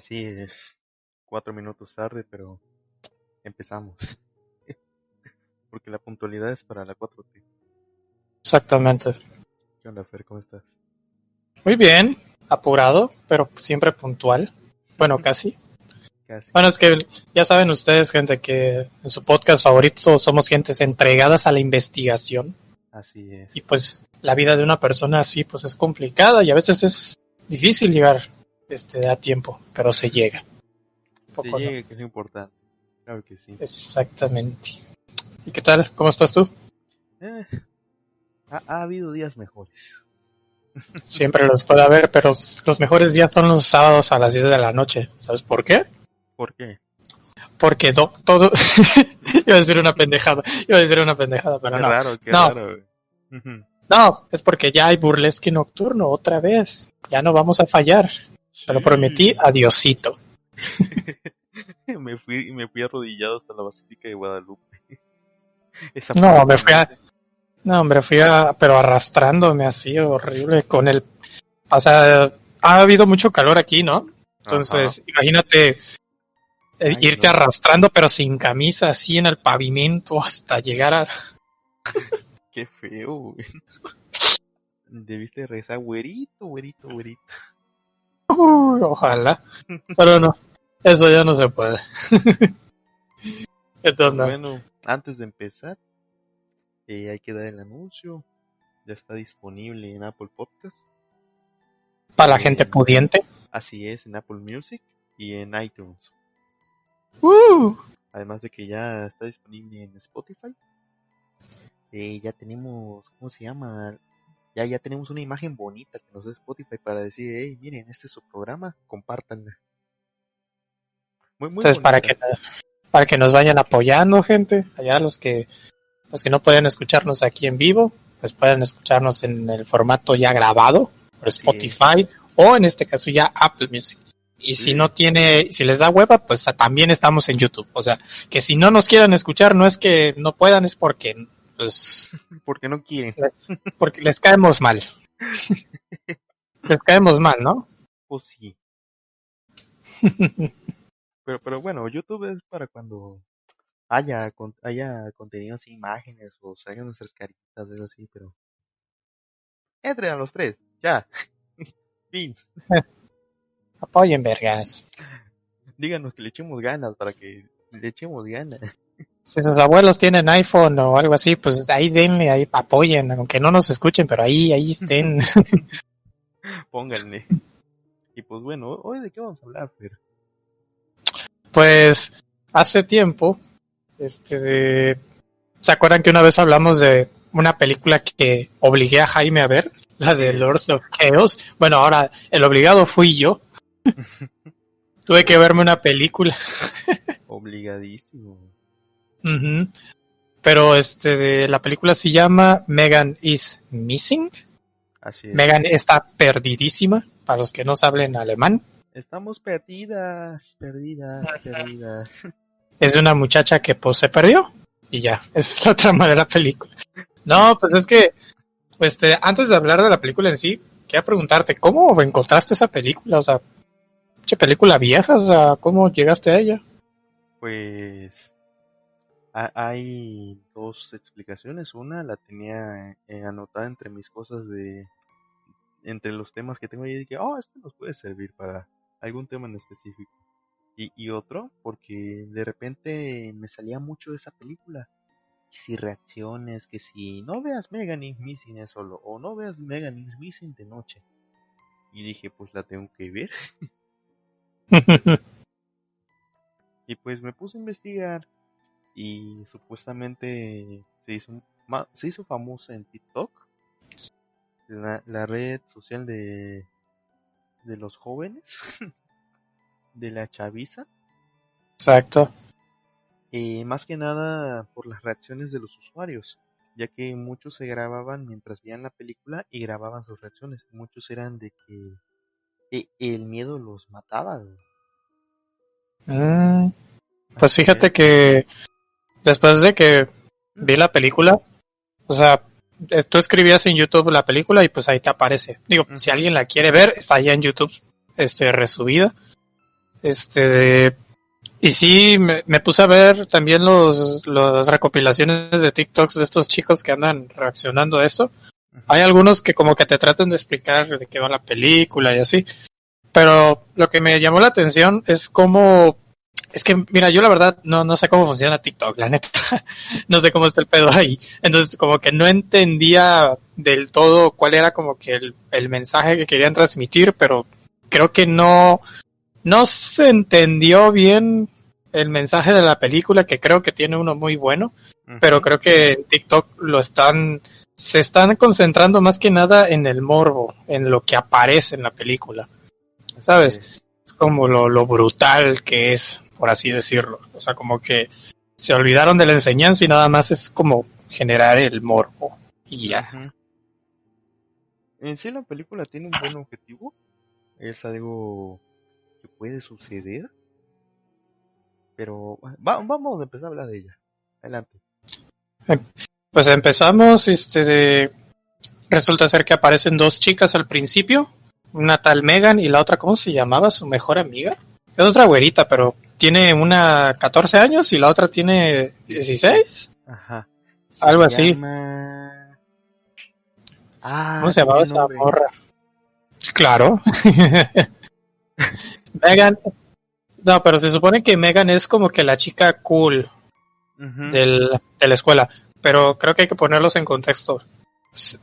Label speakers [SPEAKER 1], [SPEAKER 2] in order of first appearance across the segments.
[SPEAKER 1] Así es. Cuatro minutos tarde, pero empezamos. Porque la puntualidad es para la 4T.
[SPEAKER 2] Exactamente.
[SPEAKER 1] ¿Qué onda, Fer? ¿Cómo estás?
[SPEAKER 2] Muy bien, apurado, pero siempre puntual. Bueno, casi.
[SPEAKER 1] Casi.
[SPEAKER 2] Bueno, es que ya saben ustedes, gente, que en su podcast favorito somos gentes entregadas a la investigación.
[SPEAKER 1] Así es.
[SPEAKER 2] Y pues la vida de una persona así pues es complicada y a veces es difícil llegar este a tiempo, pero se llega.
[SPEAKER 1] Se llegue, que es importante. Claro que sí.
[SPEAKER 2] Exactamente. ¿Y qué tal? ¿Cómo estás tú?
[SPEAKER 1] Eh, ha, ha habido días mejores.
[SPEAKER 2] Siempre los puede haber, pero los mejores días son los sábados a las 10 de la noche. ¿Sabes por qué?
[SPEAKER 1] ¿Por qué?
[SPEAKER 2] Porque do- todo... iba a decir una pendejada, iba a decir una pendejada, pero
[SPEAKER 1] Qué
[SPEAKER 2] no.
[SPEAKER 1] raro, qué
[SPEAKER 2] No.
[SPEAKER 1] raro.
[SPEAKER 2] No, es porque ya hay burlesque nocturno otra vez. Ya no vamos a fallar. Te lo
[SPEAKER 1] Sí.
[SPEAKER 2] prometí, adiosito.
[SPEAKER 1] me fui me fui arrodillado hasta la Basílica de Guadalupe. Esa
[SPEAKER 2] No, me fui a... No, hombre, fui a... Pero arrastrándome así, horrible, con el... O sea, ha habido mucho calor aquí, ¿no? Entonces, imagínate eh,
[SPEAKER 1] Ay,
[SPEAKER 2] irte
[SPEAKER 1] no.
[SPEAKER 2] arrastrando, pero sin camisa, así en el pavimento, hasta llegar a...
[SPEAKER 1] Qué feo, güey. Debiste rezar, güerito, güerito, güerito.
[SPEAKER 2] Ojalá. Pero no, eso ya no se puede. ¿Qué onda?
[SPEAKER 1] Bueno, antes de empezar, eh, hay que dar el anuncio. Ya está disponible en Apple Podcast.
[SPEAKER 2] Para la gente pudiente.
[SPEAKER 1] Así es, en Apple Music y en iTunes.
[SPEAKER 2] Uh,
[SPEAKER 1] Además de que ya está disponible en Spotify. Eh, ya tenemos, ¿cómo se llama? Ya, ya tenemos una imagen bonita que nos da Spotify para decir, hey, miren, este es su programa, compártanla. Muy, muy
[SPEAKER 2] entonces, para que, para que nos vayan apoyando, gente. Allá los que, los que no pueden escucharnos aquí en vivo, pues pueden escucharnos en el formato ya grabado por Spotify o en este caso ya Apple Music. Y si
[SPEAKER 1] Sí.
[SPEAKER 2] no tiene, si les da hueva, pues también estamos en YouTube. O sea, que si no nos quieran escuchar, no es que no puedan, es porque, pues,
[SPEAKER 1] Porque no quieren.
[SPEAKER 2] porque les caemos mal. les caemos mal, ¿no?
[SPEAKER 1] Pues sí. Pero, pero bueno, YouTube es para cuando haya, con- haya contenido así, imágenes o salgan nuestras caritas, algo así, pero... Entren a los tres, ya. fin.
[SPEAKER 2] Apoyen, vergas.
[SPEAKER 1] Díganos que le echemos ganas para que le echemos ganas.
[SPEAKER 2] Si sus abuelos tienen iPhone o algo así, pues ahí denle, ahí apoyen, aunque no nos escuchen, pero ahí, ahí estén.
[SPEAKER 1] Pónganle. Y pues bueno, hoy de qué vamos a hablar, Fer?
[SPEAKER 2] Pues hace tiempo, este, ¿se acuerdan que una vez hablamos de una película que obligué a Jaime a ver? La de Lords of Chaos. Bueno, ahora el obligado fui yo. Tuve que verme una película.
[SPEAKER 1] Obligadísimo.
[SPEAKER 2] Pero este, de, la película se llama Megan is Missing.
[SPEAKER 1] Así es.
[SPEAKER 2] Megan está perdidísima, para los que no saben alemán.
[SPEAKER 1] Estamos perdidas, perdidas, perdidas.
[SPEAKER 2] Es de una muchacha que pues se perdió. Y ya, esa es la trama de la película. No, pues es que, este, antes de hablar de la película en sí, quería preguntarte, ¿cómo encontraste esa película? O sea, ¿qué película vieja? O sea, ¿cómo llegaste a ella?
[SPEAKER 1] Pues hay dos explicaciones. Una la tenía eh, anotada entre mis cosas de entre los temas que tengo y dije, oh, esto nos puede servir para algún tema en específico. Y, y otro, porque de repente me salía mucho de esa película. Que si reacciones, que si no veas Megan is Missing es solo, o no veas Megan is Missing de noche. Y dije, pues la tengo que ver. Y pues me puse a investigar y supuestamente se hizo, se hizo famosa en TikTok, la, la red social de, de los jóvenes, de la chaviza,
[SPEAKER 2] Exacto.
[SPEAKER 1] eh, más que nada por las reacciones de los usuarios, ya que muchos se grababan mientras veían la película y grababan sus reacciones. Muchos eran de que eh, el miedo los mataba.
[SPEAKER 2] Mm, pues fíjate que después de que vi la película, o sea, tú escribías en YouTube la película y pues ahí te aparece. Digo, si alguien la quiere ver, está allá en YouTube, este, resubida. Este, y sí, me, me, puse a ver también los, las recopilaciones de TikToks de estos chicos que andan reaccionando a esto. Hay algunos que como que te tratan de explicar de qué va la película y así. Pero lo que me llamó la atención es cómo es que, mira, yo la verdad no, no sé cómo funciona TikTok, la neta. no sé cómo está el pedo ahí. Entonces, como que no entendía del todo cuál era como que el, el mensaje que querían transmitir, pero creo que no, no se entendió bien el mensaje de la película, que creo que tiene uno muy bueno, pero creo que en TikTok lo están, se están concentrando más que nada en el morbo, en lo que aparece en la película. ¿Sabes? Es como lo, lo brutal que es, por así decirlo. O sea, como que se olvidaron de la enseñanza y nada más es como generar el morbo y ya.
[SPEAKER 1] En sí la película tiene un buen objetivo. Es algo que puede suceder. Pero vamos a empezar a hablar de ella. Adelante.
[SPEAKER 2] Pues empezamos, este, resulta ser que aparecen dos chicas al principio, una tal Megan y la otra, ¿cómo se llamaba? Su mejor amiga. Es otra güerita, pero tiene una 14 años y la otra tiene 16.
[SPEAKER 1] Ajá.
[SPEAKER 2] Algo así. Ah, ¿Cómo se llamaba esa morra? Claro. Megan. No, pero se supone que Megan es como que la chica cool del, de la escuela. Pero creo que hay que ponerlos en contexto.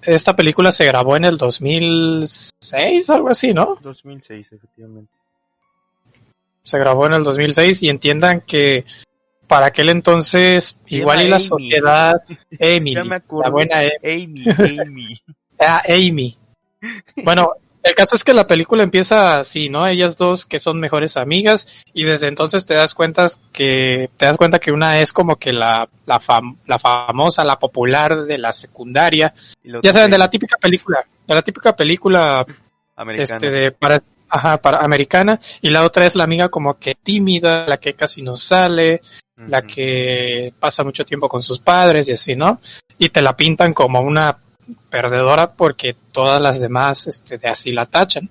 [SPEAKER 2] Esta película se grabó en el 2006, algo así, ¿no?
[SPEAKER 1] 2006, efectivamente.
[SPEAKER 2] Se grabó en el 2006 y entiendan que para aquel entonces, igual y la sociedad, Amy, la buena
[SPEAKER 1] Amy, Amy.
[SPEAKER 2] Ah, Amy. Bueno, el caso es que la película empieza así, ¿no? Ellas dos que son mejores amigas y desde entonces te das cuenta que te das cuenta que una es como que la la, la famosa, la popular de la secundaria. Ya saben de la típica película, de la típica película americana. este de para ajá, para americana y la otra es la amiga como que tímida, la que casi no sale, la que pasa mucho tiempo con sus padres y así, ¿no? Y te la pintan como una perdedora porque todas las demás este, de así la tachan.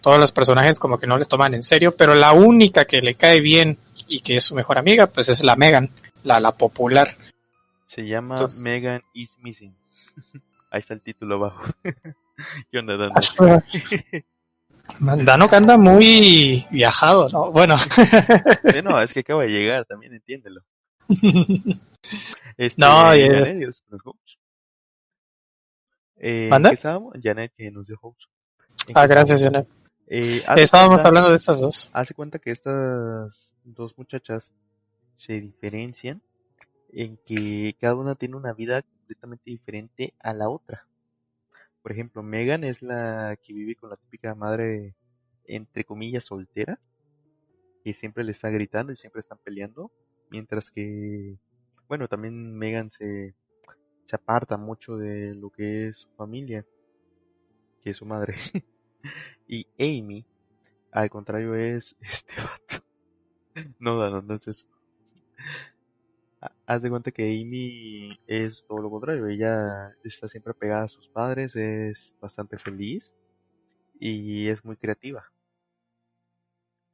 [SPEAKER 2] Todos los personajes como que no le toman en serio, pero la única que le cae bien y que es su mejor amiga, pues es la Megan, la, la popular.
[SPEAKER 1] Se llama Megan is Missing. Ahí está el título abajo. ¿Qué onda, Dano?
[SPEAKER 2] Que anda muy viajado, ¿no? Bueno.
[SPEAKER 1] no, es que acaba de llegar, también entiéndelo.
[SPEAKER 2] Este, no,
[SPEAKER 1] eh, estábamos? Janet, que nos dio
[SPEAKER 2] Ah, gracias, Janet. Eh, estábamos hablando de estas dos.
[SPEAKER 1] Hace cuenta que estas dos muchachas se diferencian en que cada una tiene una vida completamente diferente a la otra. Por ejemplo, Megan es la que vive con la típica madre, entre comillas, soltera, que siempre le está gritando y siempre están peleando, mientras que, bueno, también Megan se se aparta mucho de lo que es su familia, que es su madre. y Amy, al contrario, es este vato. no, no, no es eso. Haz de cuenta que Amy es todo lo contrario. Ella está siempre pegada a sus padres, es bastante feliz y es muy creativa.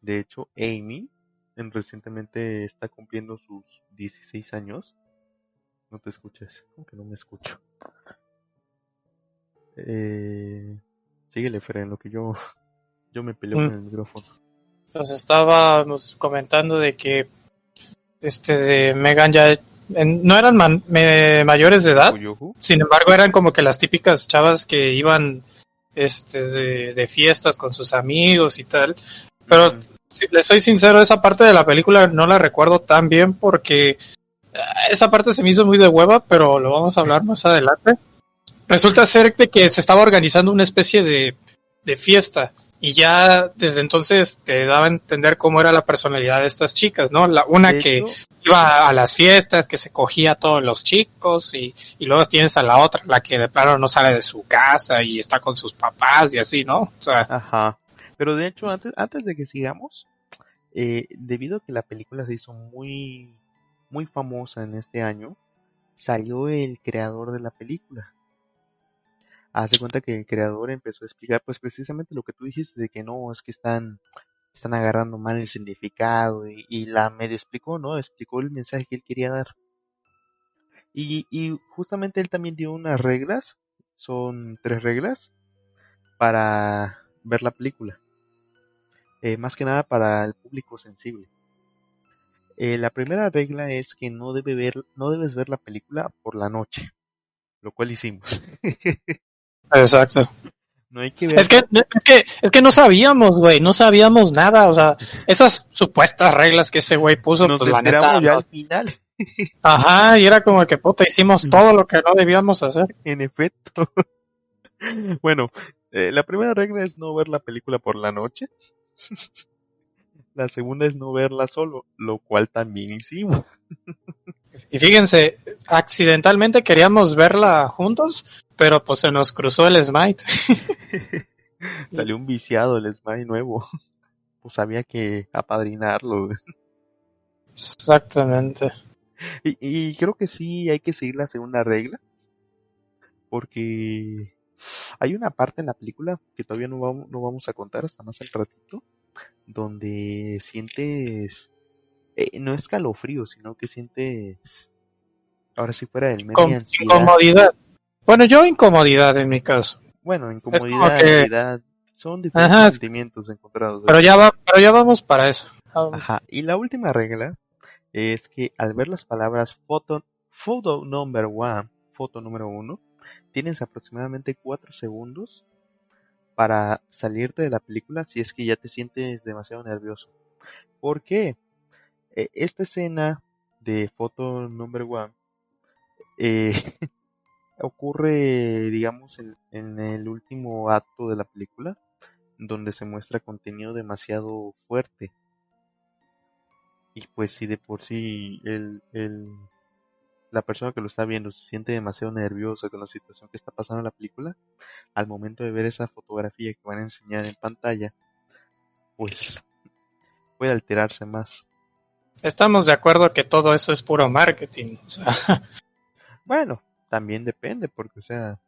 [SPEAKER 1] De hecho, Amy recientemente está cumpliendo sus 16 años no te escuchas. ¿Cómo que no me escucho? Eh, síguele, Fred, en lo que yo, yo me peleo con mm. el micrófono.
[SPEAKER 2] Nos estábamos comentando de que este de Megan ya no eran mayores de edad, sin embargo eran como que las típicas chavas que iban este de, de fiestas con sus amigos y tal, pero si les soy sincero, esa parte de la película no la recuerdo tan bien porque esa parte se me hizo muy de hueva, pero lo vamos a hablar más adelante. Resulta ser que se estaba organizando una especie de, de fiesta y ya desde entonces te daba a entender cómo era la personalidad de estas chicas, ¿no? La, una que iba a las fiestas, que se cogía a todos los chicos y, y luego tienes a la otra, la que de plano no sale de su casa y está con sus papás y así, ¿no? O sea,
[SPEAKER 1] Ajá. Pero de hecho, antes, antes de que sigamos, eh, debido a que la película se hizo muy muy famosa en este año, salió el creador de la película. Hace cuenta que el creador empezó a explicar pues precisamente lo que tú dijiste de que no, es que están están agarrando mal el significado y, la medio explicó, ¿no? Explicó el mensaje que él quería dar. Y, y justamente él también dio unas reglas, son tres reglas, para ver la película. Eh, más que nada para el público sensible. Eh, la primera regla es que no, debe ver, no debes ver la película por la noche, lo cual hicimos.
[SPEAKER 2] Exacto.
[SPEAKER 1] No hay que ver.
[SPEAKER 2] Es que, es que, es que no sabíamos, güey, no sabíamos nada, o sea, esas supuestas reglas que ese güey puso,
[SPEAKER 1] Nos
[SPEAKER 2] pues la neta,
[SPEAKER 1] ya
[SPEAKER 2] no-
[SPEAKER 1] al final,
[SPEAKER 2] ajá, y era como que puta, hicimos todo lo que no debíamos hacer.
[SPEAKER 1] en efecto. bueno, eh, la primera regla es no ver la película por la noche. La segunda es no verla solo, lo cual también hicimos.
[SPEAKER 2] Y fíjense, accidentalmente queríamos verla juntos, pero pues se nos cruzó el Smite.
[SPEAKER 1] Salió un viciado el Smile nuevo. Pues había que apadrinarlo.
[SPEAKER 2] Exactamente.
[SPEAKER 1] Y, y creo que sí hay que seguir la segunda regla. Porque hay una parte en la película que todavía no vamos, no vamos a contar hasta más al ratito. Donde sientes. Eh, no escalofrío, sino que sientes. Ahora si fuera del medio
[SPEAKER 2] incomodidad. Bueno, yo incomodidad en mi caso.
[SPEAKER 1] Bueno,
[SPEAKER 2] como
[SPEAKER 1] incomodidad,
[SPEAKER 2] que-
[SPEAKER 1] ansiedad. Son diferentes
[SPEAKER 2] Ajá,
[SPEAKER 1] sentimientos encontrados.
[SPEAKER 2] Pero ya va, pero ya vamos para eso.
[SPEAKER 1] Ajá. Y la última regla es que al ver las palabras photo, photo number one, foto número uno, tienes aproximadamente cuatro segundos para salirte de la película si es que ya te sientes demasiado nervioso. ¿Por qué? Eh, esta escena de foto number one eh, ocurre, digamos, en, en el último acto de la película, donde se muestra contenido demasiado fuerte. Y pues si de por sí el, la persona que lo está viendo se siente demasiado nerviosa con la situación que está pasando en la película, al momento de ver esa fotografía que van a enseñar en pantalla, pues puede alterarse más.
[SPEAKER 2] Estamos de acuerdo que todo eso es puro marketing. o sea,
[SPEAKER 1] Bueno, también depende, porque o sea,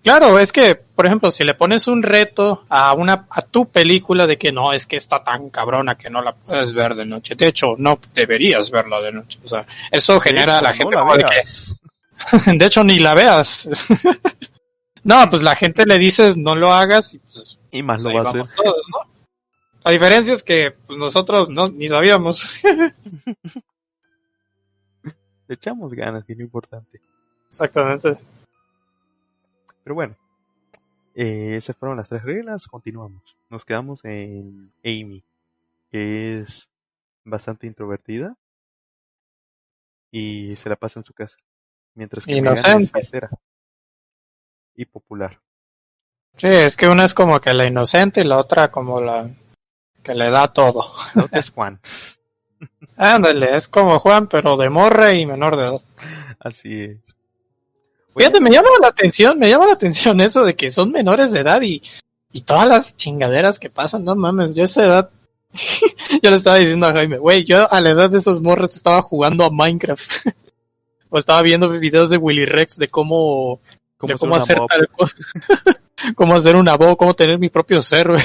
[SPEAKER 2] claro, es que, por ejemplo, si le pones un reto a una a tu película de que no, es que está tan cabrona que no la puedes ver de noche. De hecho, no deberías verla de noche. O sea, eso genera a la gente
[SPEAKER 1] no la
[SPEAKER 2] como de que,
[SPEAKER 1] veas.
[SPEAKER 2] de hecho, ni la veas. no, pues la gente le dices no lo hagas y pues
[SPEAKER 1] Y más
[SPEAKER 2] Pues
[SPEAKER 1] lo va a hacer.
[SPEAKER 2] todos, ¿no? La diferencia es que pues, nosotros no, ni sabíamos.
[SPEAKER 1] Le echamos ganas, que es lo importante.
[SPEAKER 2] Exactamente.
[SPEAKER 1] Pero bueno, eh, esas fueron las tres reglas. Continuamos. Nos quedamos en Amy, que es bastante introvertida y se la pasa en su casa. Mientras que Megan es
[SPEAKER 2] Inocente.
[SPEAKER 1] fiestera y popular.
[SPEAKER 2] Sí, es que una es como que la inocente y la otra como la que le da todo.
[SPEAKER 1] Es Juan.
[SPEAKER 2] Ándale, es como Juan, pero de morra y menor de edad.
[SPEAKER 1] Así es.
[SPEAKER 2] Fíjate, me llama la atención, me llama la atención eso de que son menores de edad y, y todas las chingaderas que pasan, no mames, yo a esa edad, yo le estaba diciendo a Jaime, güey, yo a la edad de esos morros estaba jugando a Minecraft. o estaba viendo videos de Willy Rex de cómo
[SPEAKER 1] ¿Cómo
[SPEAKER 2] de cómo
[SPEAKER 1] hacer
[SPEAKER 2] tal cosa. cómo hacer una voz, cómo tener mi propio server.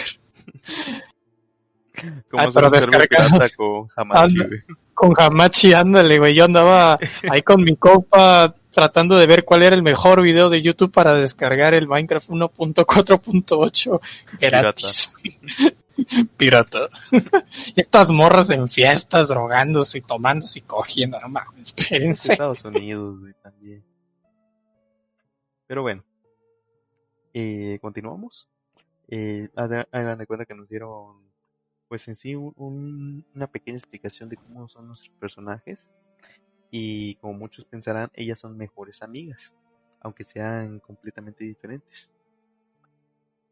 [SPEAKER 1] ¿Cómo hacer
[SPEAKER 2] pero descargado.
[SPEAKER 1] pirata con Hamachi, güey?
[SPEAKER 2] Con Hamachi, ándale, güey. Yo andaba ahí con mi compa tratando de ver cuál era el mejor video de YouTube para descargar el Minecraft 1.4.8 gratis. Pirata. y estas morras en fiestas, drogándose y tomándose y cogiendo. No mames.
[SPEAKER 1] Estados Unidos, güey, también. Pero bueno, eh, continuamos. Eh, hagan de cuenta que nos dieron, pues en sí, un- un- una pequeña explicación de cómo son nuestros personajes. Y como muchos pensarán, ellas son mejores amigas, aunque sean completamente diferentes.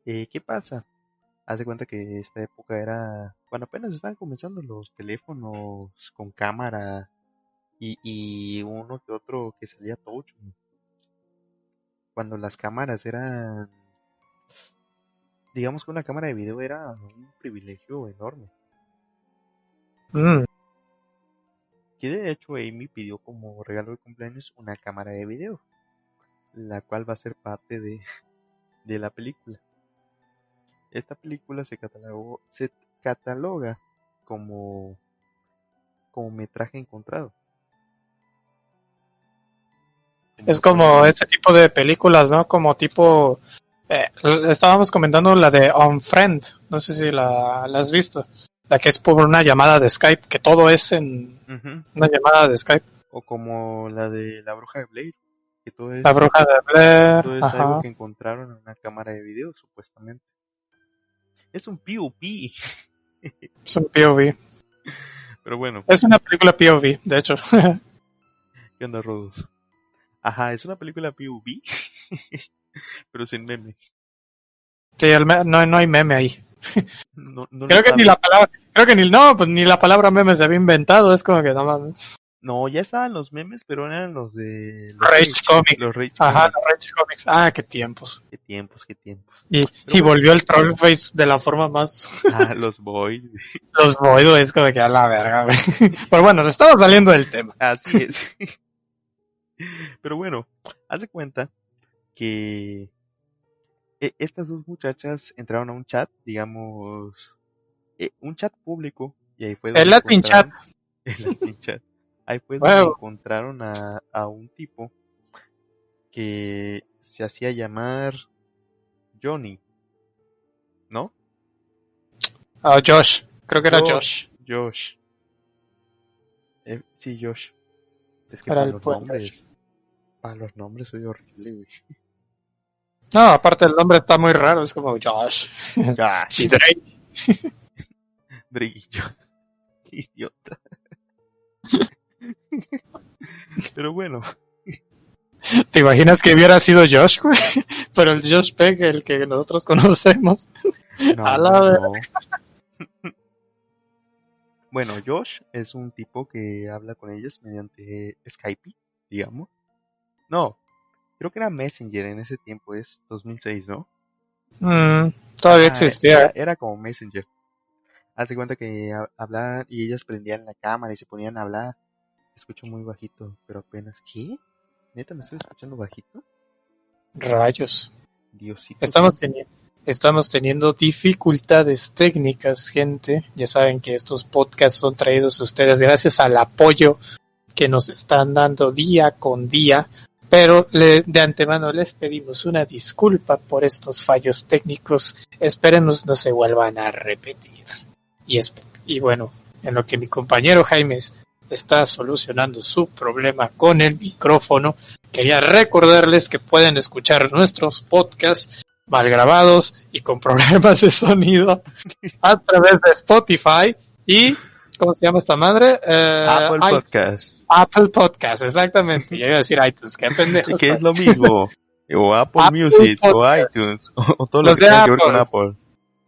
[SPEAKER 1] Eh, ¿Qué pasa? Haz de cuenta que esta época era cuando apenas estaban comenzando los teléfonos con cámara y, y uno que otro que salía touch. Cuando las cámaras eran, digamos que una cámara de video era un privilegio enorme.
[SPEAKER 2] Mm,
[SPEAKER 1] Que de hecho Amy pidió como regalo de cumpleaños una cámara de video, la cual va a ser parte de, de la película. Esta película se catalogó, se, cataloga como, como metraje encontrado.
[SPEAKER 2] Es como ese tipo de películas, ¿no? Como tipo... eh, estábamos comentando la de On Friend, no sé si la, la has visto. La que es por una llamada de Skype, que todo es en una llamada de Skype.
[SPEAKER 1] O como la de la bruja de Blair, que todo es,
[SPEAKER 2] La bruja de Blair.
[SPEAKER 1] todo es algo que encontraron en una cámara de video, supuestamente. Es un POP,
[SPEAKER 2] Es un POV.
[SPEAKER 1] pero bueno,
[SPEAKER 2] Es una película POV, de hecho.
[SPEAKER 1] ¿qué onda, Rodos? Ajá, es una película POV, pero sin meme.
[SPEAKER 2] sí, el me- no, no hay meme ahí.
[SPEAKER 1] No, no
[SPEAKER 2] Creo que ni la palabra, creo que ni, no, pues ni la palabra meme se había inventado, es como que no mames.
[SPEAKER 1] No, ya estaban los memes, pero eran los de... Los
[SPEAKER 2] Rage Comic.
[SPEAKER 1] Los Rage
[SPEAKER 2] Ajá,
[SPEAKER 1] Comic.
[SPEAKER 2] los Rage Comics. Ah, qué tiempos.
[SPEAKER 1] Qué tiempos, qué tiempos.
[SPEAKER 2] Y, y volvió el Trollface de la forma más...
[SPEAKER 1] Ah, los Boys.
[SPEAKER 2] Los Void, es como que a la verga, güey. Pero bueno, nos estamos saliendo del tema.
[SPEAKER 1] Así es. Pero bueno, haz de cuenta que e- estas dos muchachas entraron a un chat, digamos, eh, un chat público, y ahí fue
[SPEAKER 2] El Latin
[SPEAKER 1] encontraron- El Latin chat. Ahí fue donde encontraron a, a un tipo que se hacía llamar Johnny, ¿no?
[SPEAKER 2] Ah, Josh. Creo que era Josh.
[SPEAKER 1] Josh. Eh, sí, Josh. Es que para los nombres,
[SPEAKER 2] Josh.
[SPEAKER 1] para los nombres soy horrible, güey.
[SPEAKER 2] No, aparte el nombre está muy raro, es como Josh.
[SPEAKER 1] Josh.
[SPEAKER 2] Y Drake.
[SPEAKER 1] Y idiota. Pero bueno,
[SPEAKER 2] ¿Te imaginas que hubiera sido Josh, güey? Pero el Josh Peck, el que nosotros conocemos.
[SPEAKER 1] no,
[SPEAKER 2] A la
[SPEAKER 1] no. Bueno, Josh es un tipo que habla con ellas mediante Skype, digamos. No, creo que era Messenger en ese tiempo, es 2006, ¿no?
[SPEAKER 2] Mm, todavía
[SPEAKER 1] Ah,
[SPEAKER 2] existía.
[SPEAKER 1] Era, era como Messenger. Haz de cuenta que ha- hablaban y ellas prendían la cámara y se ponían a hablar. Escucho muy bajito, pero apenas. ¿Qué? ¿Neta me estoy escuchando bajito?
[SPEAKER 2] Rayos.
[SPEAKER 1] Diosito.
[SPEAKER 2] Estamos teniendo, estamos teniendo dificultades técnicas, gente. Ya saben que estos podcasts son traídos a ustedes gracias al apoyo que nos están dando día con día. Pero le- de antemano les pedimos una disculpa por estos fallos técnicos. Esperemos no se vuelvan a repetir. Y, es, y bueno, en lo que mi compañero Jaime es- está solucionando su problema con el micrófono, quería recordarles que pueden escuchar nuestros podcasts mal grabados y con problemas de sonido a través de Spotify y ¿cómo se llama esta madre? Eh,
[SPEAKER 1] Apple
[SPEAKER 2] i-
[SPEAKER 1] Podcast.
[SPEAKER 2] Apple Podcast, exactamente. Yo iba a decir iTunes, qué pendejo.
[SPEAKER 1] que es lo mismo. O Apple,
[SPEAKER 2] Apple
[SPEAKER 1] Music, o iTunes, o, o todo lo
[SPEAKER 2] Los
[SPEAKER 1] que
[SPEAKER 2] de
[SPEAKER 1] que ver con
[SPEAKER 2] Apple.
[SPEAKER 1] Apple.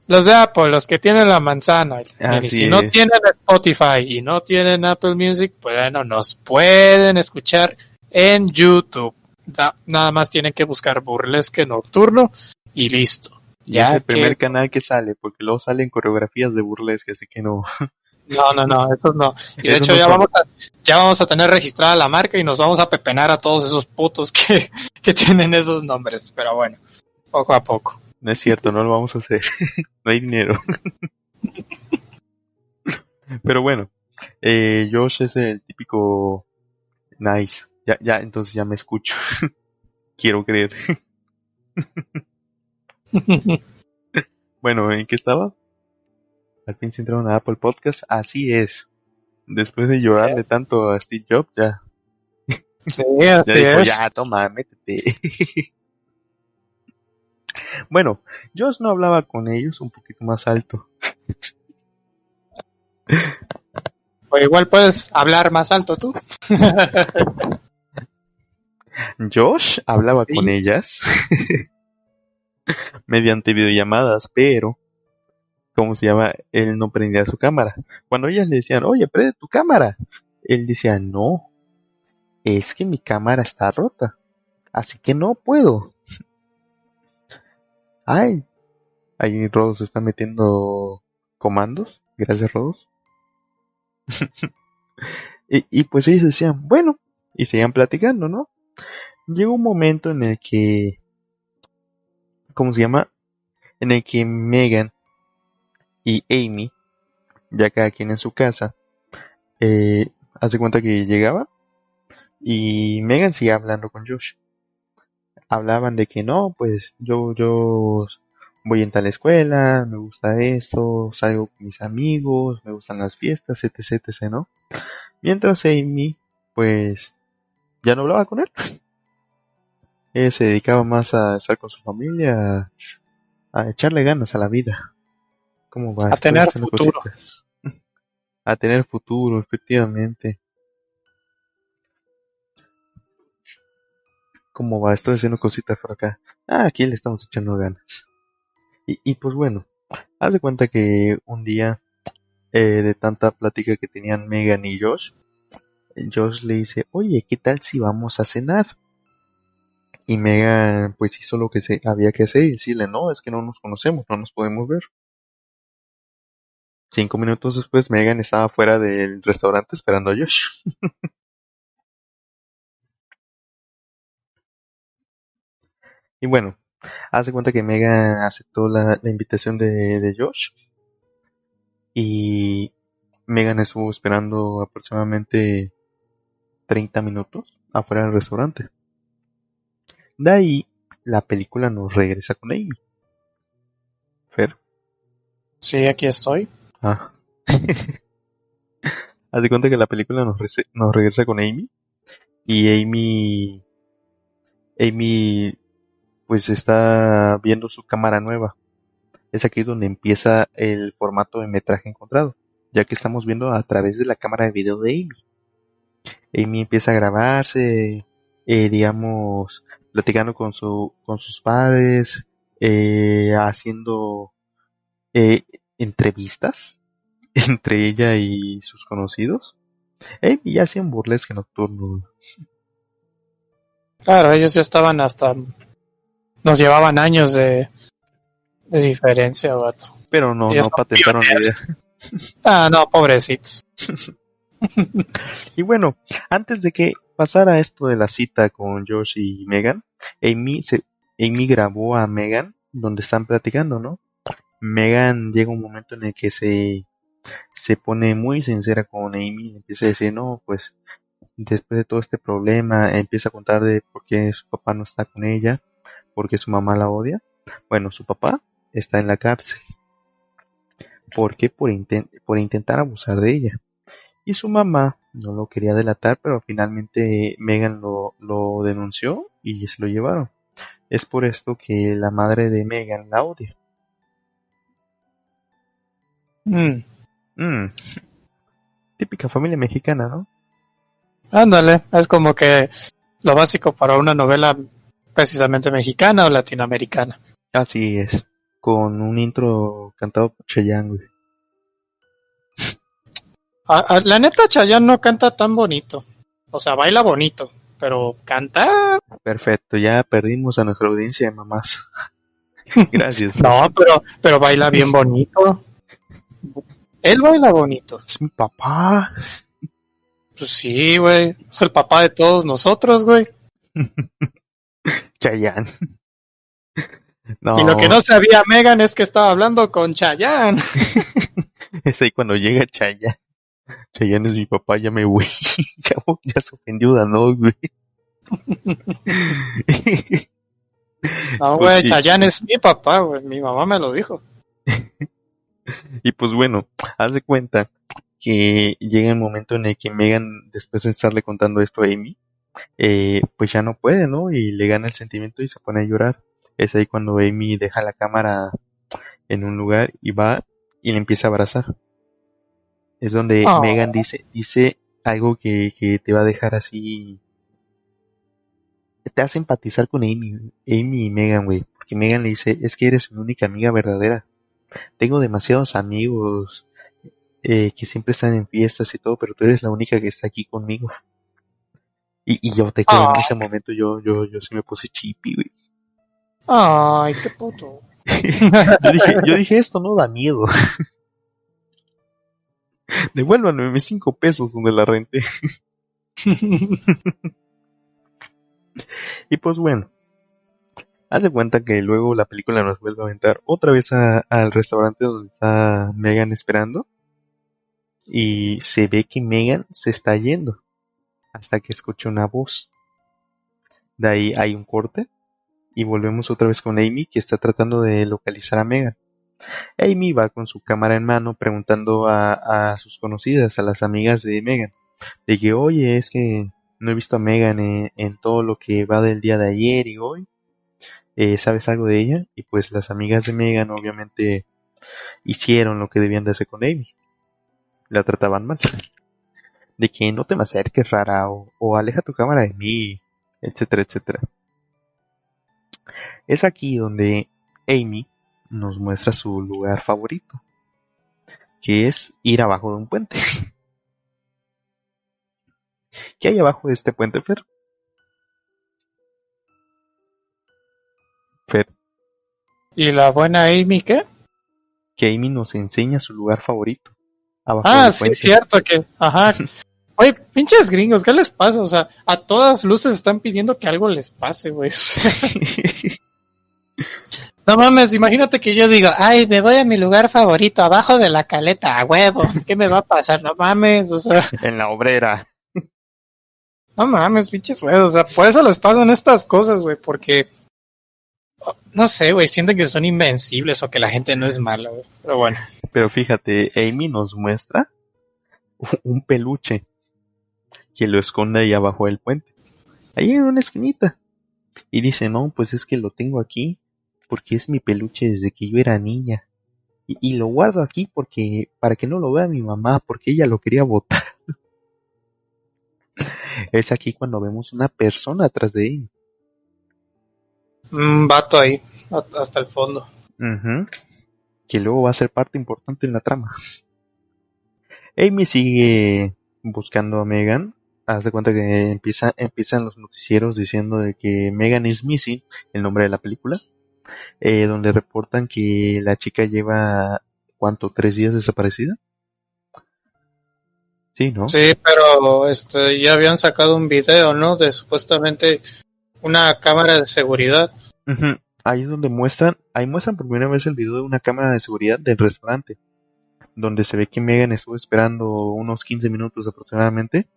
[SPEAKER 2] Los de Apple, los que tienen la manzana. y si no
[SPEAKER 1] es.
[SPEAKER 2] tienen Spotify y no tienen Apple Music, bueno, nos pueden escuchar en YouTube. Da- nada más tienen que buscar Burlesque Nocturno y listo.
[SPEAKER 1] Y es
[SPEAKER 2] Ya
[SPEAKER 1] el primer canal que sale, porque luego salen coreografías de burlesque, así que no.
[SPEAKER 2] No, no, no, esos no. Y de hecho ya vamos a, ya vamos a tener registrada la marca y nos vamos a pepenar a todos esos putos que, que tienen esos nombres. Pero bueno, poco a poco.
[SPEAKER 1] No es cierto, no lo vamos a hacer. no hay dinero. Pero bueno, eh, Josh es el típico nice. Ya, ya, entonces ya me escucho. Quiero creer. Bueno, ¿en qué estaba? Al fin se entraron a Apple Podcast. Así es. Después de llorarle tanto a Steve Jobs, ya,
[SPEAKER 2] Sí,
[SPEAKER 1] ya
[SPEAKER 2] así
[SPEAKER 1] dijo,
[SPEAKER 2] es.
[SPEAKER 1] ya, toma, métete. bueno, Josh no hablaba con ellos un poquito más alto.
[SPEAKER 2] O igual puedes hablar más alto tú.
[SPEAKER 1] Josh hablaba
[SPEAKER 2] Sí.
[SPEAKER 1] con ellas mediante videollamadas, pero, ¿cómo se llama? Él no prendía su cámara. Cuando ellas le decían, oye, prende tu cámara, él decía, no, es que mi cámara está rota, así que no puedo. Ay, ahí Rodos está metiendo comandos, gracias Rodos. y, pues ellos decían, bueno, y seguían platicando, ¿no? Llegó un momento en el que, ¿cómo se llama? En el que Megan y Amy ya cada quien en su casa, eh, hace cuenta que llegaba y Megan sigue hablando con Josh. Hablaban de que no, pues yo, yo voy en tal escuela, me gusta esto, salgo con mis amigos, me gustan las fiestas, etc, etc, ¿no? Mientras Amy, pues, ya no hablaba con él. Él se dedicaba más a estar con su familia, a, echarle ganas a la vida. ¿Cómo va?
[SPEAKER 2] A tener futuro.
[SPEAKER 1] A tener futuro, efectivamente. ¿Cómo va? Estoy haciendo cositas por acá. Ah, aquí le estamos echando ganas. Y, y pues bueno, haz de cuenta que un día, eh, de tanta plática que tenían Megan y Josh, Josh le dice, oye, ¿qué tal si vamos a cenar? Y Megan pues hizo lo que se había que hacer y decirle, no, es que no nos conocemos, no nos podemos ver. Cinco minutos después Megan estaba fuera del restaurante esperando a Josh. y bueno, hace cuenta que Megan aceptó la, invitación de, de Josh. Y Megan estuvo esperando aproximadamente 30 minutos afuera del restaurante. De ahí, la película nos regresa con Amy. Fer.
[SPEAKER 2] Sí, aquí estoy.
[SPEAKER 1] Ah. Haz de cuenta que la película nos, regresa con Amy. Y Amy. Amy. Pues está viendo su cámara nueva. Es aquí donde empieza el formato de metraje encontrado. Ya que estamos viendo a través de la cámara de video de Amy. Amy empieza a grabarse, eh, digamos, platicando con, su, con sus padres, eh, haciendo eh, entrevistas entre ella y sus conocidos. y hacían burlesque nocturno.
[SPEAKER 2] Claro, ellos ya estaban hasta... Nos llevaban años de, de diferencia, vato.
[SPEAKER 1] Pero no, no patentaron la idea.
[SPEAKER 2] Ah, no, pobrecitos.
[SPEAKER 1] y bueno, antes de que pasara esto de la cita con Josh y Megan, Amy, se, Amy grabó a Megan donde están platicando, ¿no? Megan llega un momento en el que se, se pone muy sincera con Amy, empieza a decir, no, pues después de todo este problema, empieza a contar de por qué su papá no está con ella, porque su mamá la odia. Bueno, su papá está en la cárcel. ¿Por qué? Por, por intentar abusar de ella. Y su mamá no lo quería delatar, pero finalmente Megan lo, lo denunció y se lo llevaron. Es por esto que la madre de Megan la odia.
[SPEAKER 2] Mm.
[SPEAKER 1] Mm. Típica familia mexicana, ¿no?
[SPEAKER 2] Ándale, es como que lo básico para una novela precisamente mexicana o latinoamericana.
[SPEAKER 1] Así es, con un intro cantado por Cheyenne,
[SPEAKER 2] la neta, Chayanne no canta tan bonito. O sea, baila bonito, pero canta.
[SPEAKER 1] Perfecto, ya perdimos a nuestra audiencia de mamás. Gracias.
[SPEAKER 2] no, pero, pero baila bien bonito. Él baila bonito.
[SPEAKER 1] Es mi papá.
[SPEAKER 2] Pues sí, güey. Es el papá de todos nosotros, güey.
[SPEAKER 1] Chayanne.
[SPEAKER 2] Y lo que no sabía Megan es que estaba hablando con Chayanne.
[SPEAKER 1] es ahí cuando llega Chayanne. Chayanne es mi papá, ya me voy. ya, se ofendió ¿no, güey?
[SPEAKER 2] no, güey, pues Chayanne es mi papá, güey. Mi mamá me lo dijo.
[SPEAKER 1] y pues bueno, haz de cuenta que llega el momento en el que Megan, después de estarle contando esto a Amy, eh, pues ya no puede, ¿no? Y le gana el sentimiento y se pone a llorar. Es ahí cuando Amy deja la cámara en un lugar y va y le empieza a abrazar es donde oh. Megan dice, dice algo que, que, te va a dejar así. Te hace empatizar con Amy, Amy y Megan, güey. Porque Megan le dice, es que eres mi única amiga verdadera. Tengo demasiados amigos eh, que siempre están en fiestas y todo, pero tú eres la única que está aquí conmigo. Y, y yo te creo en ese momento, yo, yo, yo sí me puse chippy, güey.
[SPEAKER 2] Ay, qué puto.
[SPEAKER 1] yo, dije, yo dije, esto no da miedo. Devuélvanme mis cinco pesos donde la renté. y pues bueno, haz de cuenta que luego la película nos vuelve a aventar otra vez al restaurante donde está Megan esperando. y se ve que Megan se está yendo hasta que escucha una voz. De ahí hay un corte y volvemos otra vez con Amy que está tratando de localizar a Megan. Amy va con su cámara en mano preguntando a, sus conocidas, a las amigas de Megan, de que oye, es que no he visto a Megan en, todo lo que va del día de ayer y hoy. Eh, ¿Sabes algo de ella? Y pues las amigas de Megan obviamente hicieron lo que debían de hacer con Amy. La trataban mal. De que no te me acerques rara o, o aleja tu cámara de mí, etcétera, etcétera. Es aquí donde Amy nos muestra su lugar favorito, que es ir abajo de un puente. ¿Qué hay abajo de este puente, Fer?
[SPEAKER 2] ¿Y la buena Amy qué?
[SPEAKER 1] Que Amy nos enseña su lugar favorito.
[SPEAKER 2] Abajo ah, sí, es cierto que. Ajá. Oye, pinches gringos, ¿qué les pasa? O sea, a todas luces están pidiendo que algo les pase, güey. No mames, imagínate que yo diga, ay, me voy a mi lugar favorito, abajo de la caleta, a huevo, ¿qué me va a pasar? No mames, o sea.
[SPEAKER 1] En la obrera.
[SPEAKER 2] No mames, pinches güey, o sea, por eso les pasan estas cosas, güey, porque. No sé, güey, sienten que son invencibles o que la gente no es mala, güey. Pero bueno.
[SPEAKER 1] Pero fíjate, Amy nos muestra un peluche que lo esconde ahí abajo del puente. Ahí en una esquinita. Y dice, no, pues es que lo tengo aquí porque es mi peluche desde que yo era niña. Y, lo guardo aquí porque para que no lo vea mi mamá, porque ella lo quería botar. es aquí cuando vemos una persona atrás de él.
[SPEAKER 2] Un vato ahí, hasta el fondo.
[SPEAKER 1] Que luego va a ser parte importante en la trama. Amy sigue buscando a Megan. Haz de cuenta que empieza, empiezan los noticieros diciendo de que Megan is missing, el nombre de la película. Eh, donde reportan que la chica lleva, ¿cuánto? ¿Tres días desaparecida? Sí, ¿no?
[SPEAKER 2] Sí, pero este, ya habían sacado un video, ¿no? De supuestamente una cámara de seguridad.
[SPEAKER 1] Ahí es donde muestran, ahí muestran por primera vez el video de una cámara de seguridad del restaurante, donde se ve que Megan estuvo esperando unos 15 minutos aproximadamente,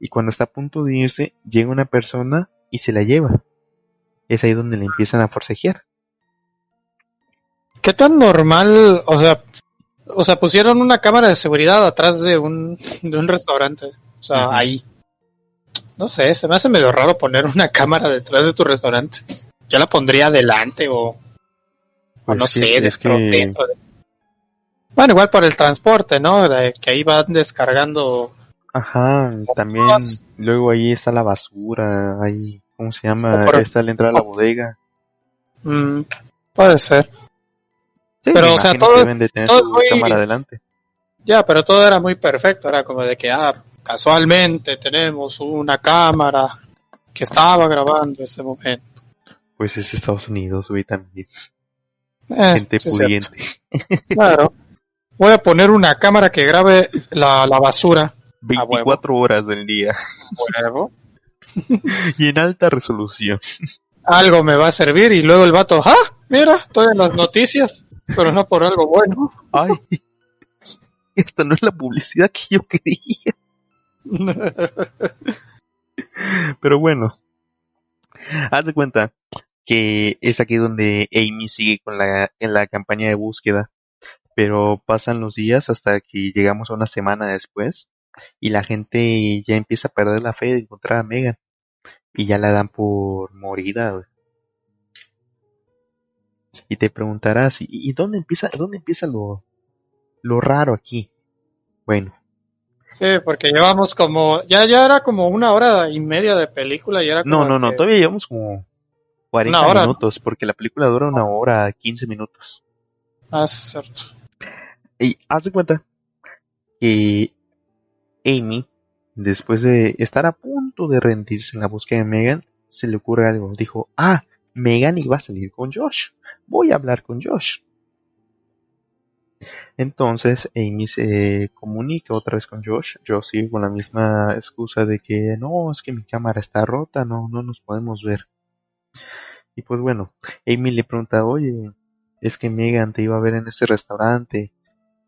[SPEAKER 1] y cuando está a punto de irse, llega una persona y se la lleva. Es ahí donde le empiezan a forcejear.
[SPEAKER 2] ¿Qué tan normal, o sea, o sea, pusieron una cámara de seguridad atrás de un, de un restaurante, o sea, ahí. No sé, se me hace medio raro poner una cámara detrás de tu restaurante. Yo la pondría adelante o, pues no sé, de que... Bueno, igual por el transporte, ¿no? De que ahí van descargando.
[SPEAKER 1] Ajá, también luego ahí está la basura, ahí, ¿cómo se llama? Está la entrada a la bodega.
[SPEAKER 2] Mm, puede ser pero, o sea, todo, cámara adelante. Ya, pero todo era muy perfecto, era como de que, ah, casualmente tenemos una cámara que estaba grabando ese momento.
[SPEAKER 1] Pues es Estados Unidos, güey, también. Eh, Gente pudiente.
[SPEAKER 2] Claro. Voy a poner una cámara que grabe la, la basura.
[SPEAKER 1] 24 horas del día. y en alta resolución.
[SPEAKER 2] Algo me va a servir y luego el vato, ah, mira, estoy en las noticias pero no por algo bueno.
[SPEAKER 1] Ay, esta no es la publicidad que yo quería. pero bueno, haz de cuenta que es aquí donde Amy sigue con la, en la campaña de búsqueda, pero pasan los días hasta que llegamos a una semana después y la gente ya empieza a perder la fe de encontrar a Megan y ya la dan por morida y te preguntarás, ¿y, dónde empieza, dónde empieza lo, lo raro aquí? Bueno.
[SPEAKER 2] Sí, porque llevamos como, ya, ya era como una hora y media de película y era
[SPEAKER 1] No, no, no, todavía llevamos como 40 minutos, porque la película dura una hora, 15 minutos.
[SPEAKER 2] Ah, cierto.
[SPEAKER 1] Y haz de cuenta que Amy, después de estar a punto de rendirse en la búsqueda de Megan, se le ocurre algo. Dijo, ah, Megan iba a salir con Josh voy a hablar con Josh. Entonces Amy se comunica otra vez con Josh. Yo sigue con la misma excusa de que no, es que mi cámara está rota, no, no nos podemos ver. Y pues bueno, Amy le pregunta, oye, es que Megan te iba a ver en este restaurante.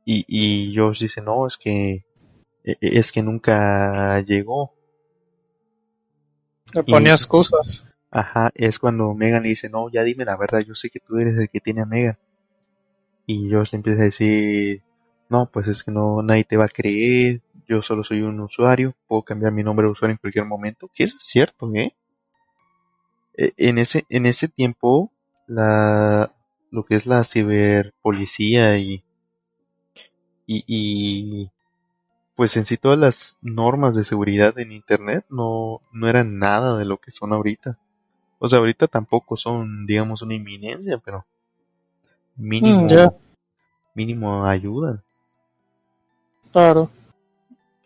[SPEAKER 1] Y, y Josh dice, no, es que e- e- es que nunca llegó.
[SPEAKER 2] Le
[SPEAKER 1] Y-
[SPEAKER 2] ponía excusas.
[SPEAKER 1] Ajá, es cuando Megan le dice, no, ya dime la verdad, yo sé que tú eres el que tiene a Megan. Y Josh le empieza a decir, no, pues es que no, nadie te va a creer, yo solo soy un usuario, puedo cambiar mi nombre de usuario en cualquier momento. Que eso es cierto, ¿eh? E- En ese, en ese tiempo, la, lo que es la ciberpolicía y, y, y pues en sí todas las normas de seguridad en internet no, no eran nada de lo que son ahorita. O sea, ahorita tampoco son, digamos, una inminencia, pero mínimo,
[SPEAKER 2] Mm,
[SPEAKER 1] mínimo ayudan.
[SPEAKER 2] Claro.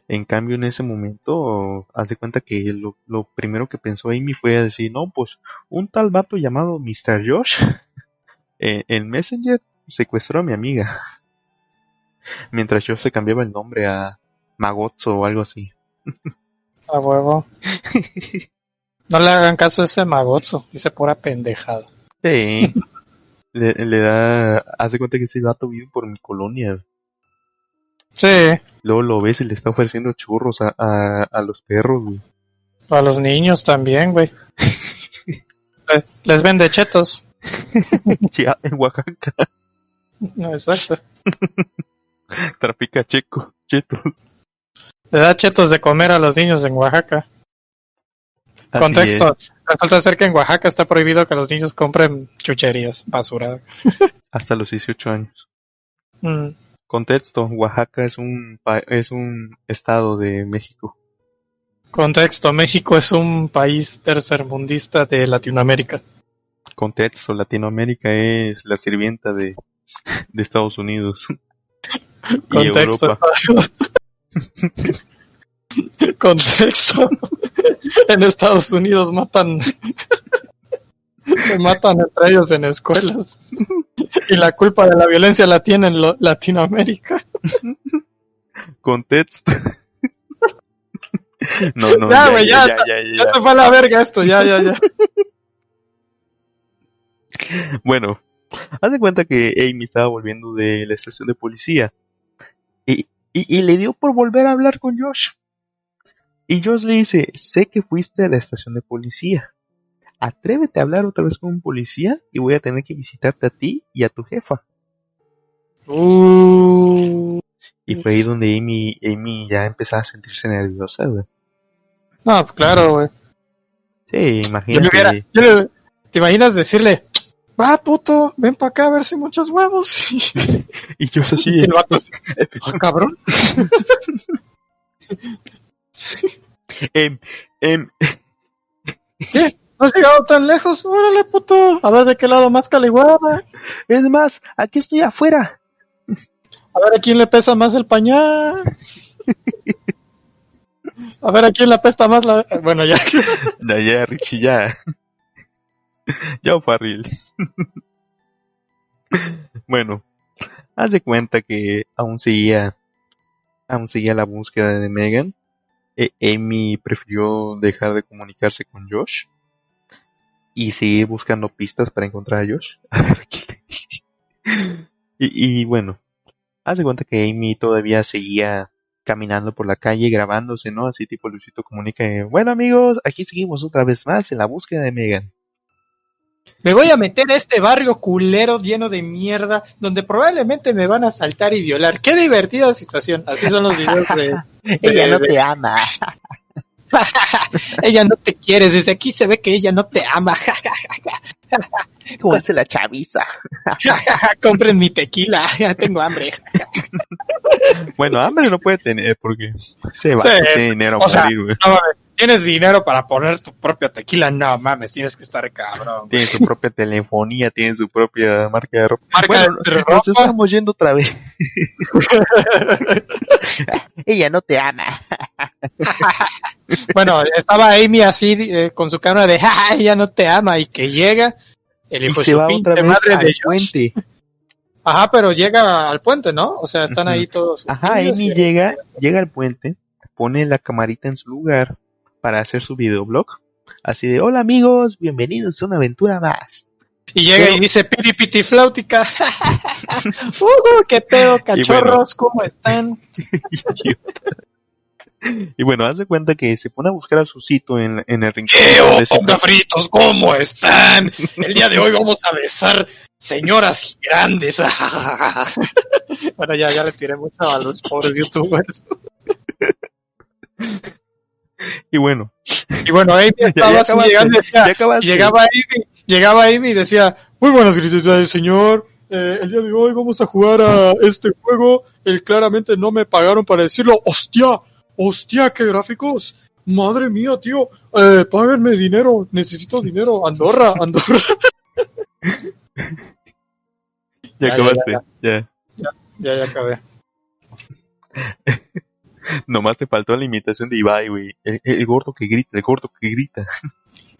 [SPEAKER 1] En cambio, en ese momento, haz de cuenta que lo, lo primero que pensó Amy fue decir, no, pues, un tal vato llamado Mr. Josh, eh, el Messenger, secuestró a mi amiga. Mientras yo se cambiaba el nombre a Magotzo o algo así.
[SPEAKER 2] A huevo. No le hagan caso a ese magotzo. Dice pura pendejada.
[SPEAKER 1] Sí. Le, le da, haz de cuenta que ese vato vive por mi colonia.
[SPEAKER 2] Sí.
[SPEAKER 1] Luego lo ves y le está ofreciendo churros a, a, a los perros, güey.
[SPEAKER 2] A los niños también, güey. Le- Les vende chetos.
[SPEAKER 1] Ya, en Oaxaca,
[SPEAKER 2] No, exacto.
[SPEAKER 1] trafica checo, cheto.
[SPEAKER 2] Le da chetos de comer a los niños en Oaxaca. Contexto.
[SPEAKER 1] es.
[SPEAKER 2] Resulta ser que en Oaxaca está prohibido que los niños compren chucherías, basura.
[SPEAKER 1] Hasta los 18 años.
[SPEAKER 2] Mm,
[SPEAKER 1] Contexto, Oaxaca es un, es un estado de México.
[SPEAKER 2] Contexto. México es un país tercermundista de Latinoamérica.
[SPEAKER 1] Contexto, Latinoamérica es la sirvienta de, de Estados Unidos.
[SPEAKER 2] Contexto. Contexto. en Estados Unidos matan. se matan entre ellos en escuelas. y la culpa de la violencia la tiene en lo- Latinoamérica.
[SPEAKER 1] Contexto. no, no,
[SPEAKER 2] Ya,
[SPEAKER 1] ya,
[SPEAKER 2] güey,
[SPEAKER 1] ya,
[SPEAKER 2] ya,
[SPEAKER 1] ya, ya,
[SPEAKER 2] Ya
[SPEAKER 1] ya.
[SPEAKER 2] se fue a la verga esto, ya, ya, ya.
[SPEAKER 1] Bueno, haz de cuenta que Amy estaba volviendo de la estación de policía y, y, y le dio por volver a hablar con Josh. Y Josh le dice, sé que fuiste a la estación de policía. Atrévete a hablar otra vez con un policía y voy a tener que visitarte a ti y a tu jefa.
[SPEAKER 2] Uh,
[SPEAKER 1] Y fue ahí donde Amy, Amy ya empezaba a sentirse nerviosa, güey.
[SPEAKER 2] no, pues claro, güey.
[SPEAKER 1] Sí,
[SPEAKER 2] Yo
[SPEAKER 1] imagínate.
[SPEAKER 2] hubiera- yo le- ¿Te imaginas decirle, va puto, ven para acá a ver si muchos huevos?
[SPEAKER 1] Y Josh así,
[SPEAKER 2] Y el vato "Ah, cabrón.
[SPEAKER 1] em, em,
[SPEAKER 2] ¿Qué? ¿No has llegado tan lejos? Órale, puto. A ver de qué lado más caliguada.
[SPEAKER 1] es más, aquí estoy afuera.
[SPEAKER 2] A ver a quién le pesa más el pañal. A ver a quién le apesta más la... Bueno, ya.
[SPEAKER 1] Ya, ya, Richie, ya. ya, Farril. bueno, haz de cuenta que aún seguía, aún seguía la búsqueda de Megan. E- Amy prefirió dejar de comunicarse con Josh y seguir buscando pistas para encontrar a Josh. A ver, y, y bueno, haz de cuenta que Amy todavía seguía caminando por la calle grabándose, ¿no? Así tipo Luisito comunica, bueno amigos, aquí seguimos otra vez más en la búsqueda de Megan.
[SPEAKER 2] Me voy a meter a este barrio culero lleno de mierda donde probablemente me van a asaltar y violar. Qué divertida situación. Así son los videos de...
[SPEAKER 1] Ella no
[SPEAKER 2] de-
[SPEAKER 1] te ama.
[SPEAKER 2] ella no te quiere. Desde aquí se ve que ella no te ama.
[SPEAKER 1] ¿Cómo hace la chaviza?
[SPEAKER 2] Compren mi tequila. Ya tengo hambre.
[SPEAKER 1] Bueno, hambre no puede tener porque se va
[SPEAKER 2] Sí,
[SPEAKER 1] dinero a
[SPEAKER 2] o sea,
[SPEAKER 1] morir, güey.
[SPEAKER 2] No ¿Tienes dinero para poner tu propia tequila? No mames, tienes que estar cabrón.
[SPEAKER 1] Tiene su propia telefonía, tiene su propia marca de ropa.
[SPEAKER 2] Marca
[SPEAKER 1] bueno,
[SPEAKER 2] de
[SPEAKER 1] nos
[SPEAKER 2] ropa.
[SPEAKER 1] estamos yendo otra vez. Ella no te ama.
[SPEAKER 2] Bueno, estaba Amy así eh, con su cámara de ¡Ja, ella no te ama! Y que llega el
[SPEAKER 1] Y
[SPEAKER 2] hijo de
[SPEAKER 1] se
[SPEAKER 2] su
[SPEAKER 1] va
[SPEAKER 2] pinche
[SPEAKER 1] otra vez
[SPEAKER 2] madre
[SPEAKER 1] al
[SPEAKER 2] de
[SPEAKER 1] puente.
[SPEAKER 2] Ajá, pero llega al puente, ¿no? O sea, están ahí todos.
[SPEAKER 1] Ajá, Amy
[SPEAKER 2] y-
[SPEAKER 1] llega, llega al puente, pone la camarita en su lugar para hacer su videoblog. Así de, hola amigos, bienvenidos a una aventura más.
[SPEAKER 2] Y llega y dice piri piti flautica. uh, qué pedo, cachorros, ¿cómo están?
[SPEAKER 1] Y bueno, haz de cuenta que se pone a buscar a Susito en, en el rincón.
[SPEAKER 2] ¡Eh,
[SPEAKER 1] donde se-
[SPEAKER 2] onda fritos! ¿Cómo están? El día de hoy vamos a besar señoras grandes. bueno, ya, ya le tiré mucho a los pobres youtubers.
[SPEAKER 1] Y bueno,
[SPEAKER 2] Y bueno, Amy estaba
[SPEAKER 1] ya
[SPEAKER 2] llegando y decía,
[SPEAKER 1] ya
[SPEAKER 2] llegaba Amy, llegaba Amy y decía, muy buenas del señor, eh, el día de hoy vamos a jugar a este juego, el claramente no me pagaron para decirlo, hostia, hostia, qué gráficos, madre mía, tío, eh, páganme dinero, necesito dinero, Andorra, Andorra.
[SPEAKER 1] Ya
[SPEAKER 2] ya,
[SPEAKER 1] acabaste,
[SPEAKER 2] ya,
[SPEAKER 1] ya.
[SPEAKER 2] Ya, ya acabé.
[SPEAKER 1] Nomás te faltó la imitación de Ibai, güey. El, el gordo que grita, el gordo que grita.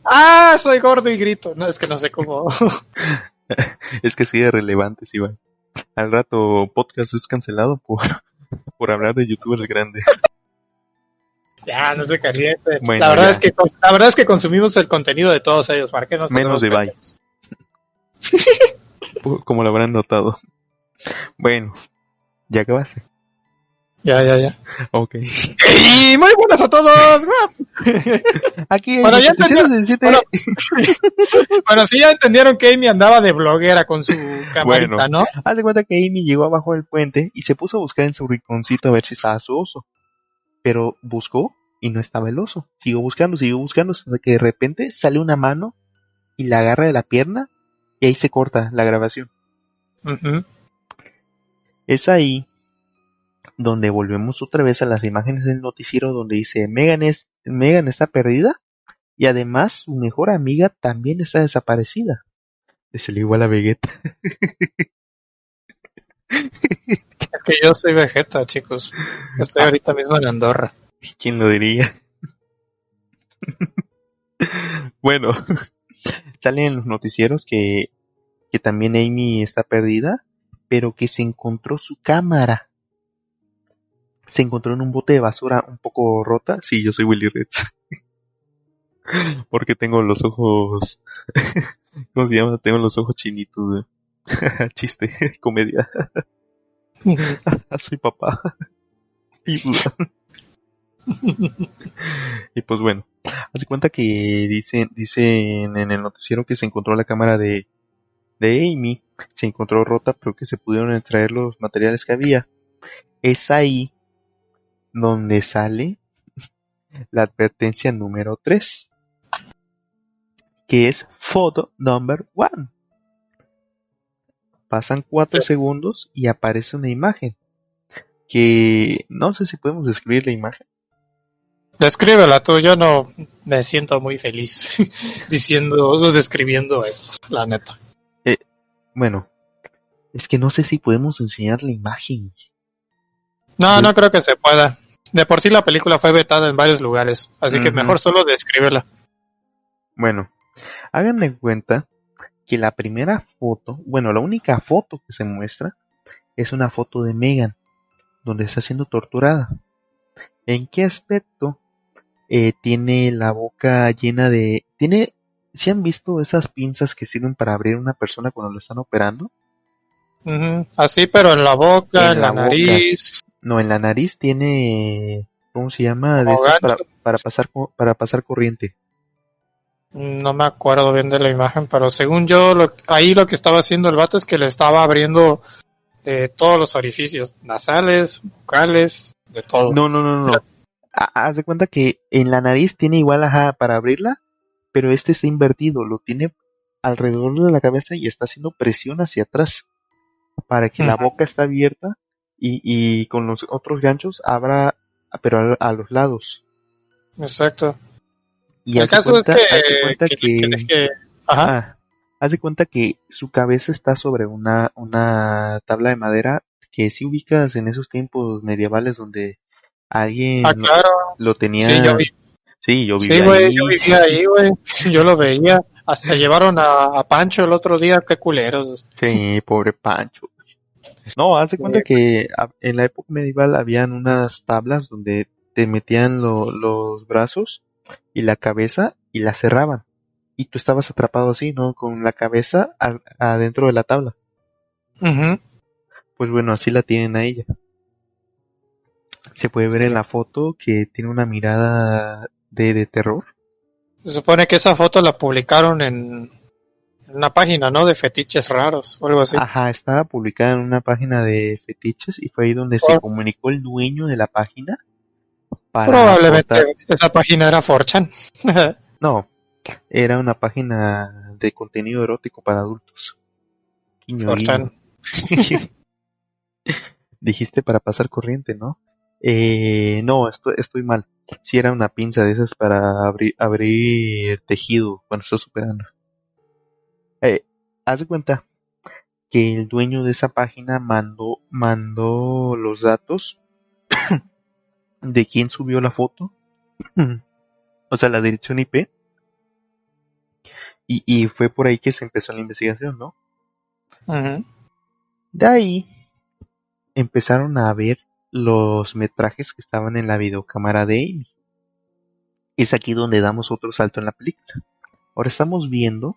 [SPEAKER 2] Ah, soy gordo y grito. No, es que no sé cómo.
[SPEAKER 1] Es que sí es relevante, Ibai. Al rato podcast es cancelado por, por hablar de youtubers grandes.
[SPEAKER 2] ya, no se caliente.
[SPEAKER 1] Bueno,
[SPEAKER 2] la verdad
[SPEAKER 1] ya.
[SPEAKER 2] es que la verdad es que consumimos el contenido de todos ellos, ¿para qué nos
[SPEAKER 1] Menos de Ibai. Como lo habrán notado. Bueno, ya acabaste.
[SPEAKER 2] Ya, ya, ya.
[SPEAKER 1] Ok.
[SPEAKER 2] Y muy buenas a todos.
[SPEAKER 1] Aquí
[SPEAKER 2] Bueno, ya
[SPEAKER 1] en 717
[SPEAKER 2] Bueno, bueno, sí ya entendieron que Amy andaba de bloguera con su camarita,
[SPEAKER 1] Bueno.
[SPEAKER 2] ¿no?
[SPEAKER 1] Haz de cuenta que Amy llegó abajo del puente y se puso a buscar en su rinconcito a ver si estaba su oso. Pero buscó y no estaba el oso. Siguió buscando, siguió buscando hasta que de repente sale una mano y la agarra de la pierna y ahí se corta la grabación.
[SPEAKER 2] Ujú.
[SPEAKER 1] Es ahí donde volvemos otra vez a las imágenes del noticiero donde dice Megan, es, Megan está perdida y además su mejor amiga también está desaparecida. Se le igual a Vegeta.
[SPEAKER 2] Es que yo soy Vegeta, chicos. Estoy ahorita mismo en Andorra.
[SPEAKER 1] ¿Quién lo diría? bueno, salen en los noticieros que, que también Amy está perdida, pero que se encontró su cámara. Se encontró en un bote de basura un poco rota. Sí, yo soy Willy Reds. Porque tengo los ojos... ¿Cómo se llama? Tengo los ojos chinitos. Chiste, comedia. soy papá. Y y pues bueno, hace cuenta que dicen, dicen en el noticiero que se encontró la cámara de, de Amy, se encontró rota, pero que se pudieron extraer los materiales que había. Es ahí donde sale la advertencia número 3, que es photo number one. Pasan cuatro segundos y aparece una imagen que no sé si podemos describir la imagen.
[SPEAKER 2] Descríbela tú, yo no me siento muy feliz diciendo, describiendo eso, la neta.
[SPEAKER 1] Bueno, es que no sé si podemos enseñar la imagen.
[SPEAKER 2] No, no creo que se pueda. De por sí la película fue vetada en varios lugares, así que mejor solo descríbela.
[SPEAKER 1] Bueno, háganme en cuenta que la primera foto, bueno, la única foto que se muestra es una foto de Megan, donde está siendo torturada. ¿En qué aspecto? Eh, tiene la boca llena de... Tiene... ¿Se han visto esas pinzas que sirven para abrir a una persona cuando lo están operando?
[SPEAKER 2] Así, pero en la boca,
[SPEAKER 1] En
[SPEAKER 2] en,
[SPEAKER 1] la
[SPEAKER 2] nariz.
[SPEAKER 1] No, en la nariz tiene... ¿Cómo se llama? De para, para pasar, para pasar corriente.
[SPEAKER 2] No me acuerdo bien de la imagen, pero según yo, lo- ahí lo que estaba haciendo el vato es que le estaba abriendo eh, todos los orificios nasales, vocales, de todo.
[SPEAKER 1] No, no, no, no. Ha- Haz de cuenta que en la nariz tiene igual ajá, para abrirla, pero este está invertido, lo tiene alrededor de la cabeza y está haciendo presión hacia atrás para que la boca está abierta y, y con los otros ganchos abra, pero a, a los lados.
[SPEAKER 2] Exacto.
[SPEAKER 1] Y
[SPEAKER 2] el
[SPEAKER 1] haz de
[SPEAKER 2] caso
[SPEAKER 1] cuenta-
[SPEAKER 2] es
[SPEAKER 1] haz de
[SPEAKER 2] que,
[SPEAKER 1] cuenta
[SPEAKER 2] que-
[SPEAKER 1] que-
[SPEAKER 2] que deje- Ajá.
[SPEAKER 1] Ah, haz de cuenta que su cabeza está sobre una, una tabla de madera que si ubicas en esos tiempos medievales donde alguien
[SPEAKER 2] Ah,
[SPEAKER 1] lo-
[SPEAKER 2] claro.
[SPEAKER 1] lo tenía.
[SPEAKER 2] Sí, yo vi.
[SPEAKER 1] Sí, yo
[SPEAKER 2] Sí,
[SPEAKER 1] vivía
[SPEAKER 2] güey,
[SPEAKER 1] ahí.
[SPEAKER 2] yo vivía ahí, güey. Yo lo veía. Hasta se llevaron a, a Pancho el otro día, qué culeros.
[SPEAKER 1] Sí, pobre Pancho. No, haz de cuenta que en la época medieval habían unas tablas donde te metían lo- los brazos y la cabeza y la cerraban. Y tú estabas atrapado así, ¿no? Con la cabeza al- adentro de la tabla.
[SPEAKER 2] Ujú.
[SPEAKER 1] Pues bueno, así la tienen a ella. Se puede ver en la foto que tiene una mirada de, de terror.
[SPEAKER 2] Se supone que esa foto la publicaron en, una página, ¿no? De fetiches raros o algo así.
[SPEAKER 1] Ajá, estaba publicada en una página de fetiches y fue ahí donde se
[SPEAKER 2] Oh.
[SPEAKER 1] comunicó el dueño de la página. Para
[SPEAKER 2] Probablemente esa página era 4chan.
[SPEAKER 1] No, era una página de contenido erótico para adultos. Guiño,
[SPEAKER 2] 4chan.
[SPEAKER 1] guiño. Dijiste para pasar corriente, ¿no? Eh, no, estoy, estoy mal. Si era una pinza de esas para abrir, abrir tejido cuando estás superando. Eh, haz de cuenta que el dueño de esa página mandó, mandó los datos de quién subió la foto. o sea, la dirección IP. Y, y fue por ahí que se empezó la investigación, ¿no? De ahí empezaron a ver los metrajes que estaban en la videocámara de Amy. Es aquí donde damos otro salto en la película. Ahora estamos viendo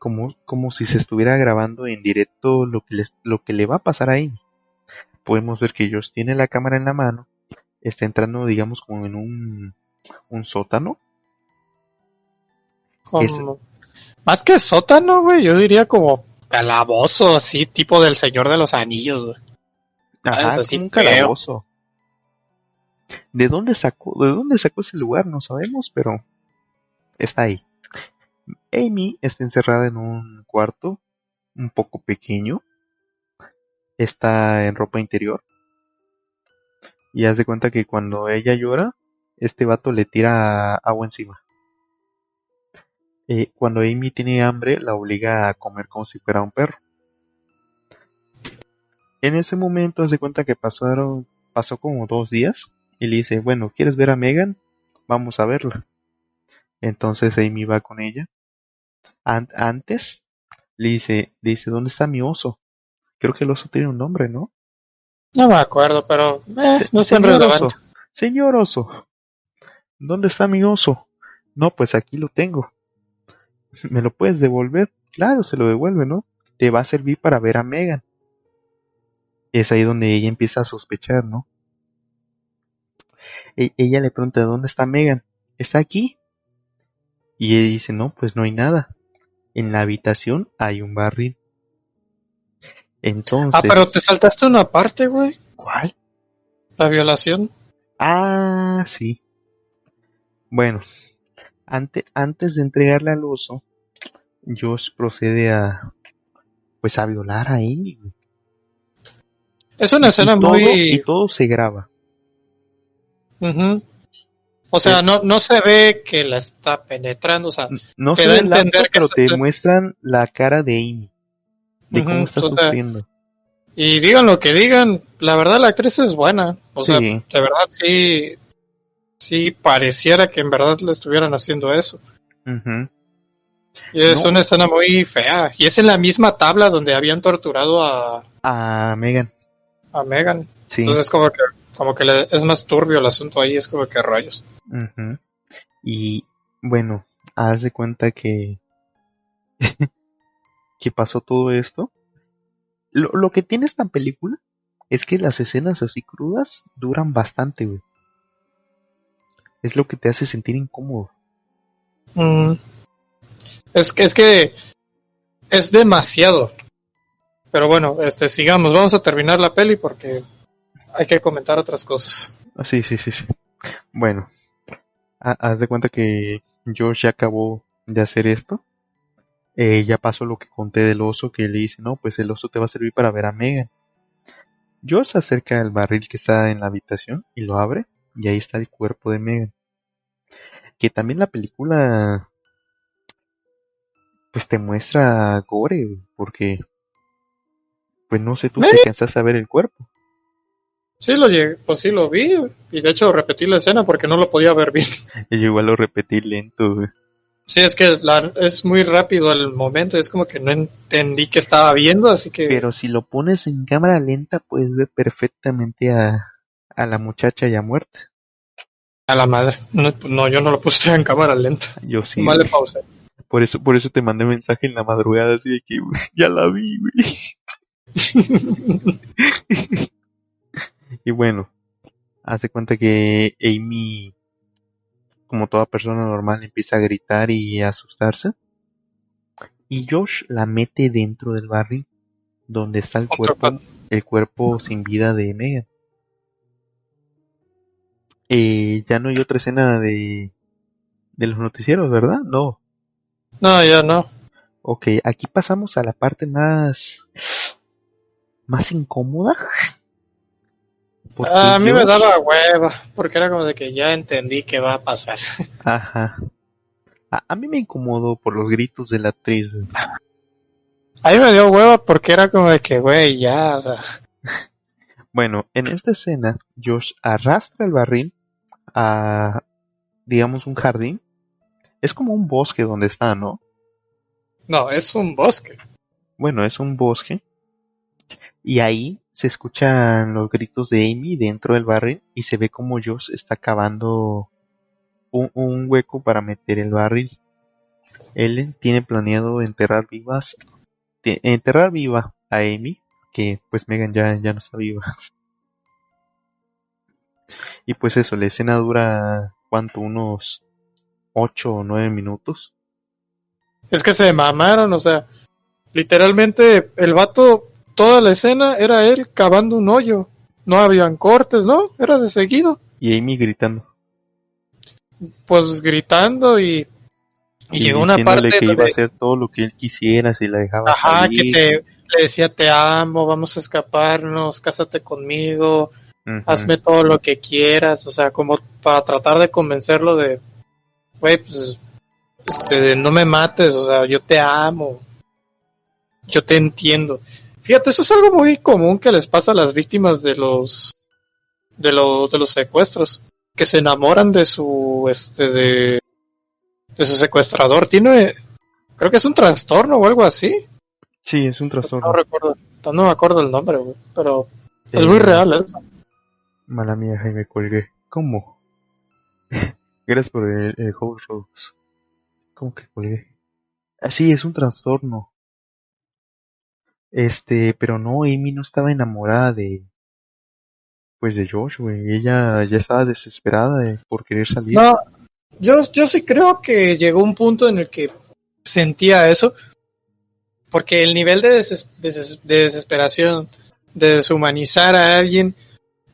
[SPEAKER 1] como, como si se estuviera grabando en directo lo que, les- lo que le va a pasar a Amy. Podemos ver que Josh tiene la cámara en la mano, está entrando, digamos, como en un, un sótano.
[SPEAKER 2] Como- Más que sótano, güey, yo diría como calabozo, así, tipo del Señor de los Anillos, güey.
[SPEAKER 1] Ajá,
[SPEAKER 2] es así
[SPEAKER 1] un calabozo. ¿De dónde sacó, de dónde sacó ese lugar? No sabemos, pero está ahí. Amy está encerrada en un cuarto un poco pequeño. Está en ropa interior. Y haz de cuenta que cuando ella llora, este vato le tira agua encima. Eh, cuando Amy tiene hambre, la obliga a comer como si fuera un perro. En ese momento, haz de cuenta que pasaron, pasó como dos días y le dice, bueno, ¿quieres ver a Megan? Vamos a verla. Entonces Amy va con ella. An- antes le dice, le dice, ¿dónde está mi oso? Creo que el oso tiene un nombre, ¿no?
[SPEAKER 2] No me acuerdo, pero eh,
[SPEAKER 1] Se-
[SPEAKER 2] no es
[SPEAKER 1] señor
[SPEAKER 2] relevante.
[SPEAKER 1] oso, señor oso, ¿dónde está mi oso? No, pues aquí lo tengo. ¿Me lo puedes devolver? Claro, se lo devuelve, ¿no? Te va a servir para ver a Megan. Es ahí donde ella empieza a sospechar, ¿no? E- ella le pregunta, ¿dónde está Megan? ¿Está aquí? Y ella dice, no, pues no hay nada. En la habitación hay un barril. Entonces...
[SPEAKER 2] Ah, pero te saltaste una parte, güey.
[SPEAKER 1] ¿Cuál?
[SPEAKER 2] La violación.
[SPEAKER 1] Ah, sí. Bueno, ante- antes de entregarle al oso, Josh procede a, pues, a violar a Amy.
[SPEAKER 2] Es una escena
[SPEAKER 1] y todo,
[SPEAKER 2] muy...
[SPEAKER 1] y todo se graba.
[SPEAKER 2] O sea, no, no se ve que la está penetrando, o sea,
[SPEAKER 1] No
[SPEAKER 2] Te
[SPEAKER 1] se
[SPEAKER 2] da
[SPEAKER 1] ve
[SPEAKER 2] entender
[SPEAKER 1] acto,
[SPEAKER 2] que
[SPEAKER 1] pero te
[SPEAKER 2] es-
[SPEAKER 1] muestran la cara de Amy. De cómo está
[SPEAKER 2] o sea,
[SPEAKER 1] sufriendo.
[SPEAKER 2] y digan lo que digan, la verdad la actriz es buena. O sea, de verdad sí, sí pareciera que en verdad le estuvieran haciendo eso. Y es
[SPEAKER 1] No.
[SPEAKER 2] una escena muy fea. Y es en la misma tabla donde habían torturado a,
[SPEAKER 1] A Megan.
[SPEAKER 2] A Megan.
[SPEAKER 1] Sí.
[SPEAKER 2] Entonces como que, como que le- es más turbio el asunto ahí, es como que rayos.
[SPEAKER 1] Y bueno, haz de cuenta que que pasó todo esto. Lo, lo que tiene esta película es que las escenas así crudas duran bastante, güey. Es lo que te hace sentir incómodo.
[SPEAKER 2] Mm. Es que, es que es demasiado. Pero bueno, este, sigamos, vamos a terminar la peli porque hay que comentar otras cosas.
[SPEAKER 1] Ah, Sí, sí, sí, sí. Bueno, ha- haz de cuenta que Josh ya acabó de hacer esto. Eh, ya pasó lo que conté del oso, que le dice, no, pues el oso te va a servir para ver a Megan. Josh se acerca al barril que está en la habitación y lo abre, y ahí está el cuerpo de Megan. Que también la película, pues te muestra gore, porque, pues no sé tú si
[SPEAKER 2] ¿Eh?
[SPEAKER 1] alcanzaste a ver el cuerpo.
[SPEAKER 2] Sí, lo llegué, pues sí lo vi. Y de hecho repetí la escena porque no lo podía ver bien.
[SPEAKER 1] Y yo igual lo repetí lento, güey.
[SPEAKER 2] Sí, es que la- es muy rápido el momento, es como que no entendí qué estaba viendo, así que...
[SPEAKER 1] Pero si lo pones en cámara lenta, puedes ver perfectamente a, a la muchacha ya muerta.
[SPEAKER 2] A la madre. No, no, yo no lo puse en cámara lenta.
[SPEAKER 1] Yo sí.
[SPEAKER 2] Mal le
[SPEAKER 1] güey.
[SPEAKER 2] pausé.
[SPEAKER 1] Por eso, por eso te mandé mensaje en la madrugada así de que ya la vi, güey. Y bueno, Hace cuenta que Amy, como toda persona normal, empieza a gritar y a asustarse. Y Josh la mete dentro del barril, donde está el cuerpo, el cuerpo sin vida de Megan. Eh, ya no hay otra escena de, de los noticieros, ¿verdad? No.
[SPEAKER 2] No, ya no.
[SPEAKER 1] Ok, aquí pasamos a la parte más, más incómoda. Porque
[SPEAKER 2] a mí me
[SPEAKER 1] Josh-
[SPEAKER 2] daba hueva, porque era como de que ya entendí qué va a pasar.
[SPEAKER 1] Ajá. A, a mí me incomodó por los gritos de la actriz. güey.
[SPEAKER 2] A mí me dio hueva porque era como de que, güey, ya, o sea,
[SPEAKER 1] Bueno, en esta escena, Josh arrastra el barril a, digamos, un jardín. Es como un bosque donde está, ¿no?
[SPEAKER 2] no, es un bosque.
[SPEAKER 1] Bueno, es un bosque. Y ahí se escuchan los gritos de Amy dentro del barril y se ve como Josh está cavando un, hueco para meter el barril. Él tiene planeado enterrar vivas, te- enterrar viva a Amy, que pues Megan ya, ya no está viva. Y pues eso, la escena dura, ¿cuánto? Unos 8 o 9 minutos.
[SPEAKER 2] Es que se mamaron, o sea, literalmente el vato, toda la escena era él cavando un hoyo. No habían cortes, ¿no? Era de seguido.
[SPEAKER 1] Y Amy gritando.
[SPEAKER 2] Pues gritando y, y,
[SPEAKER 1] Y
[SPEAKER 2] llegó una parte
[SPEAKER 1] que iba a hacer todo lo que él quisiera si la dejaba
[SPEAKER 2] ajá, que te, le decía te amo, vamos a escaparnos, cásate conmigo, hazme todo lo que quieras, o sea, como para tratar de convencerlo de, güey, pues, este, no me mates, o sea, yo te amo, yo te entiendo. Fíjate, eso es algo muy común que les pasa a las víctimas de los, de los, de los secuestros, que se enamoran de su, este, de, de su secuestrador. Tiene, creo que es un trastorno o algo así.
[SPEAKER 1] Sí, es un
[SPEAKER 2] No
[SPEAKER 1] trastorno.
[SPEAKER 2] recuerdo, no me acuerdo el nombre, güey, pero es muy real eso.
[SPEAKER 1] Mala mía, Jaime, colgué. ¿Cómo? Gracias por el, el host. ¿Cómo que colgué? Ah, sí, es un trastorno. Este, pero no, Amy no estaba enamorada de, pues de Josh, güey. Ella ya estaba desesperada de- por querer salir.
[SPEAKER 2] No, yo, yo sí creo que llegó un punto en el que sentía eso, porque el nivel de, deses- de desesperación, de deshumanizar a alguien,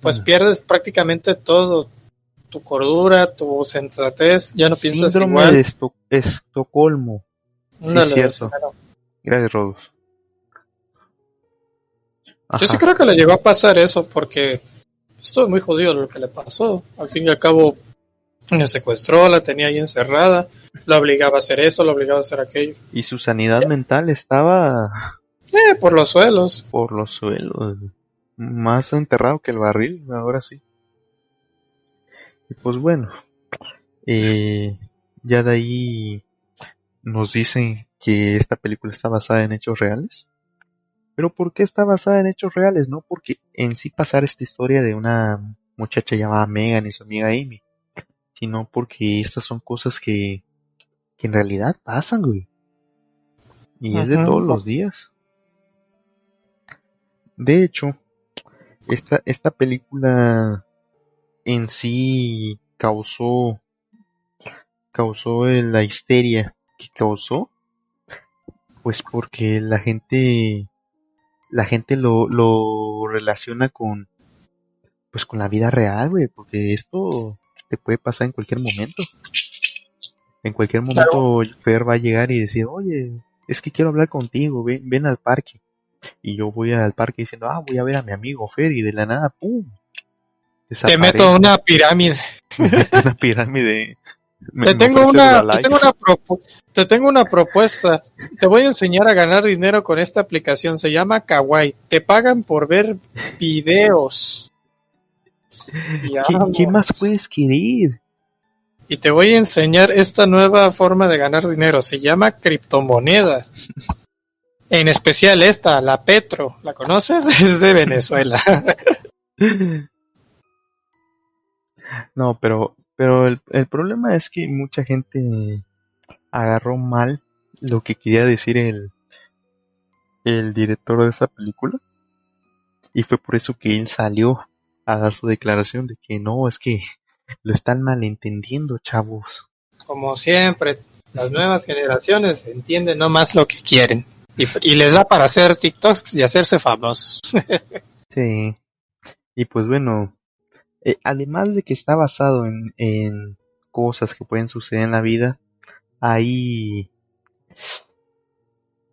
[SPEAKER 2] pues
[SPEAKER 1] Ah.
[SPEAKER 2] pierdes prácticamente todo, tu cordura, tu sensatez, ya no piensas
[SPEAKER 1] Síndrome
[SPEAKER 2] igual.
[SPEAKER 1] de Esto- Estocolmo. sí,
[SPEAKER 2] Ándale,
[SPEAKER 1] cierto.
[SPEAKER 2] claro.
[SPEAKER 1] Gracias, Rose.
[SPEAKER 2] Yo sí creo que le llegó a pasar eso, porque estuvo muy jodido lo que le pasó. Al fin y al cabo, la secuestró, la tenía ahí encerrada, la obligaba a hacer eso, la obligaba a hacer aquello.
[SPEAKER 1] Y su sanidad mental estaba
[SPEAKER 2] Eh, por los suelos.
[SPEAKER 1] por los suelos. Más enterrado que el barril, ahora sí. Y pues bueno, eh, ya de ahí nos dicen que esta película está basada en hechos reales. Pero ¿por qué está basada en hechos reales? No porque en sí pasara esta historia de una muchacha llamada Megan y su amiga Amy, sino porque estas son cosas que, que en realidad pasan, güey. Y es de todos los días. De hecho, esta, esta película en sí causó causó la histeria que causó pues porque la gente la gente lo, lo relaciona con pues con la vida real güey porque esto te puede pasar en cualquier momento. En cualquier momento Fer va a llegar y decir oye es que quiero hablar contigo ven, ven al parque y yo voy al parque diciendo ah voy a ver a mi amigo Fer y de la nada pum
[SPEAKER 2] Te meto una pirámide.
[SPEAKER 1] una pirámide. Me-
[SPEAKER 2] Te tengo una, te tengo una te tengo una propuesta. Te voy a enseñar a ganar dinero con esta aplicación. Se llama Kawaii. Te pagan por ver videos.
[SPEAKER 1] ¿Qué, qué más puedes querer?
[SPEAKER 2] Y te voy a enseñar esta nueva forma de ganar dinero. Se llama criptomonedas. En especial esta, la Petro. ¿La conoces? Es de Venezuela.
[SPEAKER 1] No, pero, pero el, el problema es que mucha gente agarró mal lo que quería decir el, el director de esa película. Y fue por eso que él salió a dar su declaración de que no, es que lo están malentendiendo, chavos.
[SPEAKER 2] Como siempre, las nuevas generaciones entienden no más lo que quieren. Y, y les da para hacer TikToks y hacerse famosos.
[SPEAKER 1] sí. Y pues bueno, eh, además de que está basado en, cosas que pueden suceder en la vida, hay,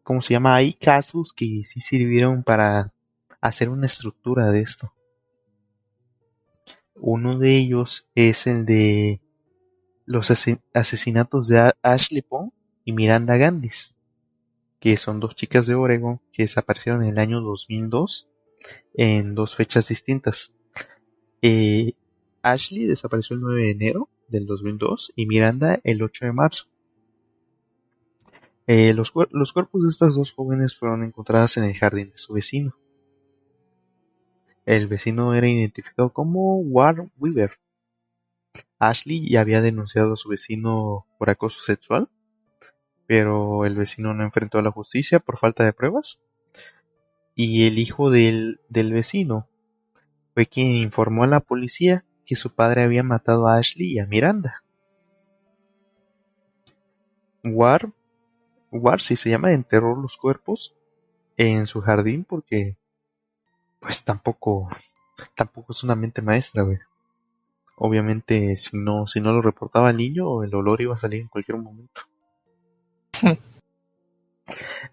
[SPEAKER 1] ¿cómo se llama? Hay casos que sí sirvieron para hacer una estructura de esto. Uno de ellos es el de los asesinatos de Ashley Pong y Miranda Gandis, que son dos chicas de Oregon que desaparecieron en el año 2002 en dos fechas distintas. Eh, Ashley desapareció el 9 de enero del 2002 y Miranda el 8 de marzo. Eh, los, cuerpos de estas dos jóvenes fueron encontradas en el jardín de su vecino. El vecino era identificado como War Weaver. Ashley ya había denunciado a su vecino por acoso sexual, pero el vecino no enfrentó a la justicia por falta de pruebas. Y el hijo del, del vecino fue quien informó a la policía que su padre había matado a Ashley y a Miranda. War, War si se llama, enterró los cuerpos en su jardín porque pues tampoco tampoco es una mente maestra, güey. Obviamente si no si no lo reportaba el niño, el olor iba a salir en cualquier momento.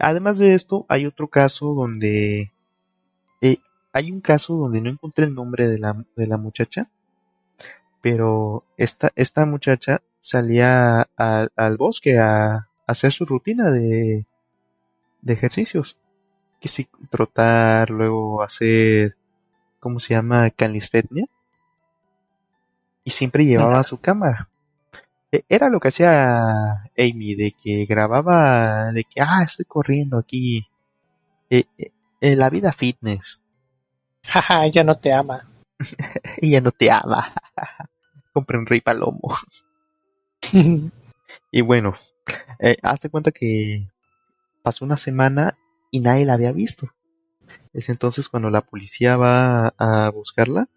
[SPEAKER 1] Además de esto, hay otro caso donde hay un caso donde no encontré el nombre de la, de la muchacha, pero esta, esta muchacha salía al bosque a, hacer su rutina de, de ejercicios. Que si trotar, luego hacer, ¿cómo se llama? Calistenia. Y siempre llevaba su cámara. E, era lo que hacía Amy, de que grababa, de que, ah, estoy corriendo aquí. Eh, eh, la vida fitness.
[SPEAKER 2] Jaja, ella no te ama.
[SPEAKER 1] ella no te ama. compré un rey palomo. y bueno, eh, hace cuenta que pasó una semana y nadie la había visto. Es entonces cuando la policía va a buscarla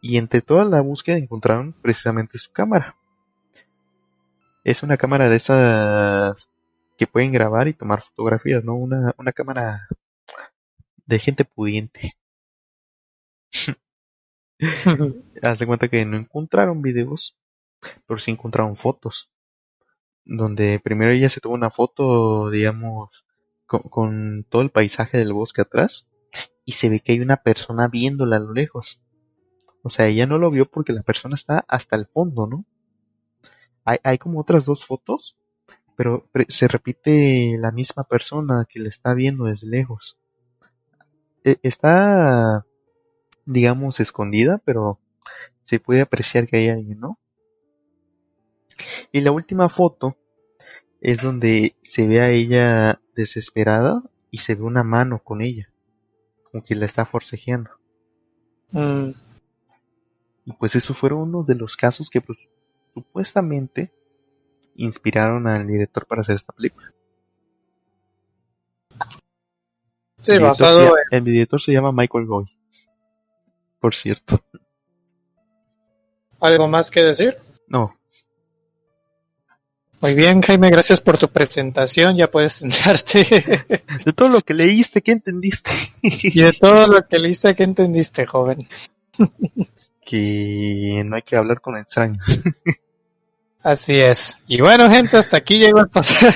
[SPEAKER 1] y entre toda la búsqueda encontraron precisamente su cámara. Es una cámara de esas que pueden grabar y tomar fotografías, ¿no? Una, una cámara de gente pudiente. Hace cuenta que no encontraron videos, pero sí encontraron fotos. Donde primero ella se tuvo una foto, digamos, con, todo el paisaje del bosque atrás. Y se ve que hay una persona viéndola a lo lejos. O sea, ella no lo vio porque la persona está hasta el fondo, ¿no? Hay, hay como otras dos fotos, pero se repite la misma persona que le está viendo desde lejos. E, está digamos, escondida, pero se puede apreciar que hay alguien, ¿no? Y la última foto es donde se ve a ella desesperada y se ve una mano con ella, como que la está forcejeando. Mm. Y pues eso fueron uno de los casos que pues supuestamente inspiraron al director para hacer esta película.
[SPEAKER 2] Sí, basado
[SPEAKER 1] en... El director se llama Michael Goy por cierto.
[SPEAKER 2] ¿Algo más que decir?
[SPEAKER 1] No.
[SPEAKER 2] Muy bien, Jaime, gracias por tu presentación. Ya puedes sentarte.
[SPEAKER 1] De todo lo que leíste, ¿qué entendiste?
[SPEAKER 2] Y de todo lo que leíste, ¿qué entendiste, joven?
[SPEAKER 1] Que no hay que hablar con extraños.
[SPEAKER 2] Así es. Y bueno, gente, hasta aquí llegó el paso.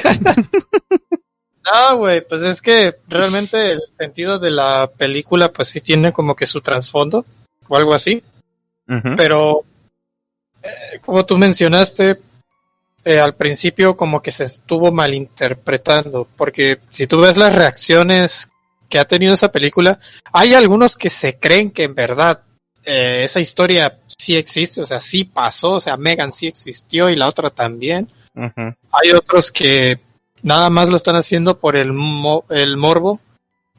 [SPEAKER 2] No, güey, pues es que realmente el sentido de la película, pues sí tiene como que su trasfondo o algo así. Pero, eh, como tú mencionaste, eh, al principio como que se estuvo malinterpretando, porque si tú ves las reacciones que ha tenido esa película, hay algunos que se creen que en verdad eh, esa historia sí existe, o sea, sí pasó, o sea, Megan sí existió y la otra también. Hay otros que nada más lo están haciendo por el, el morbo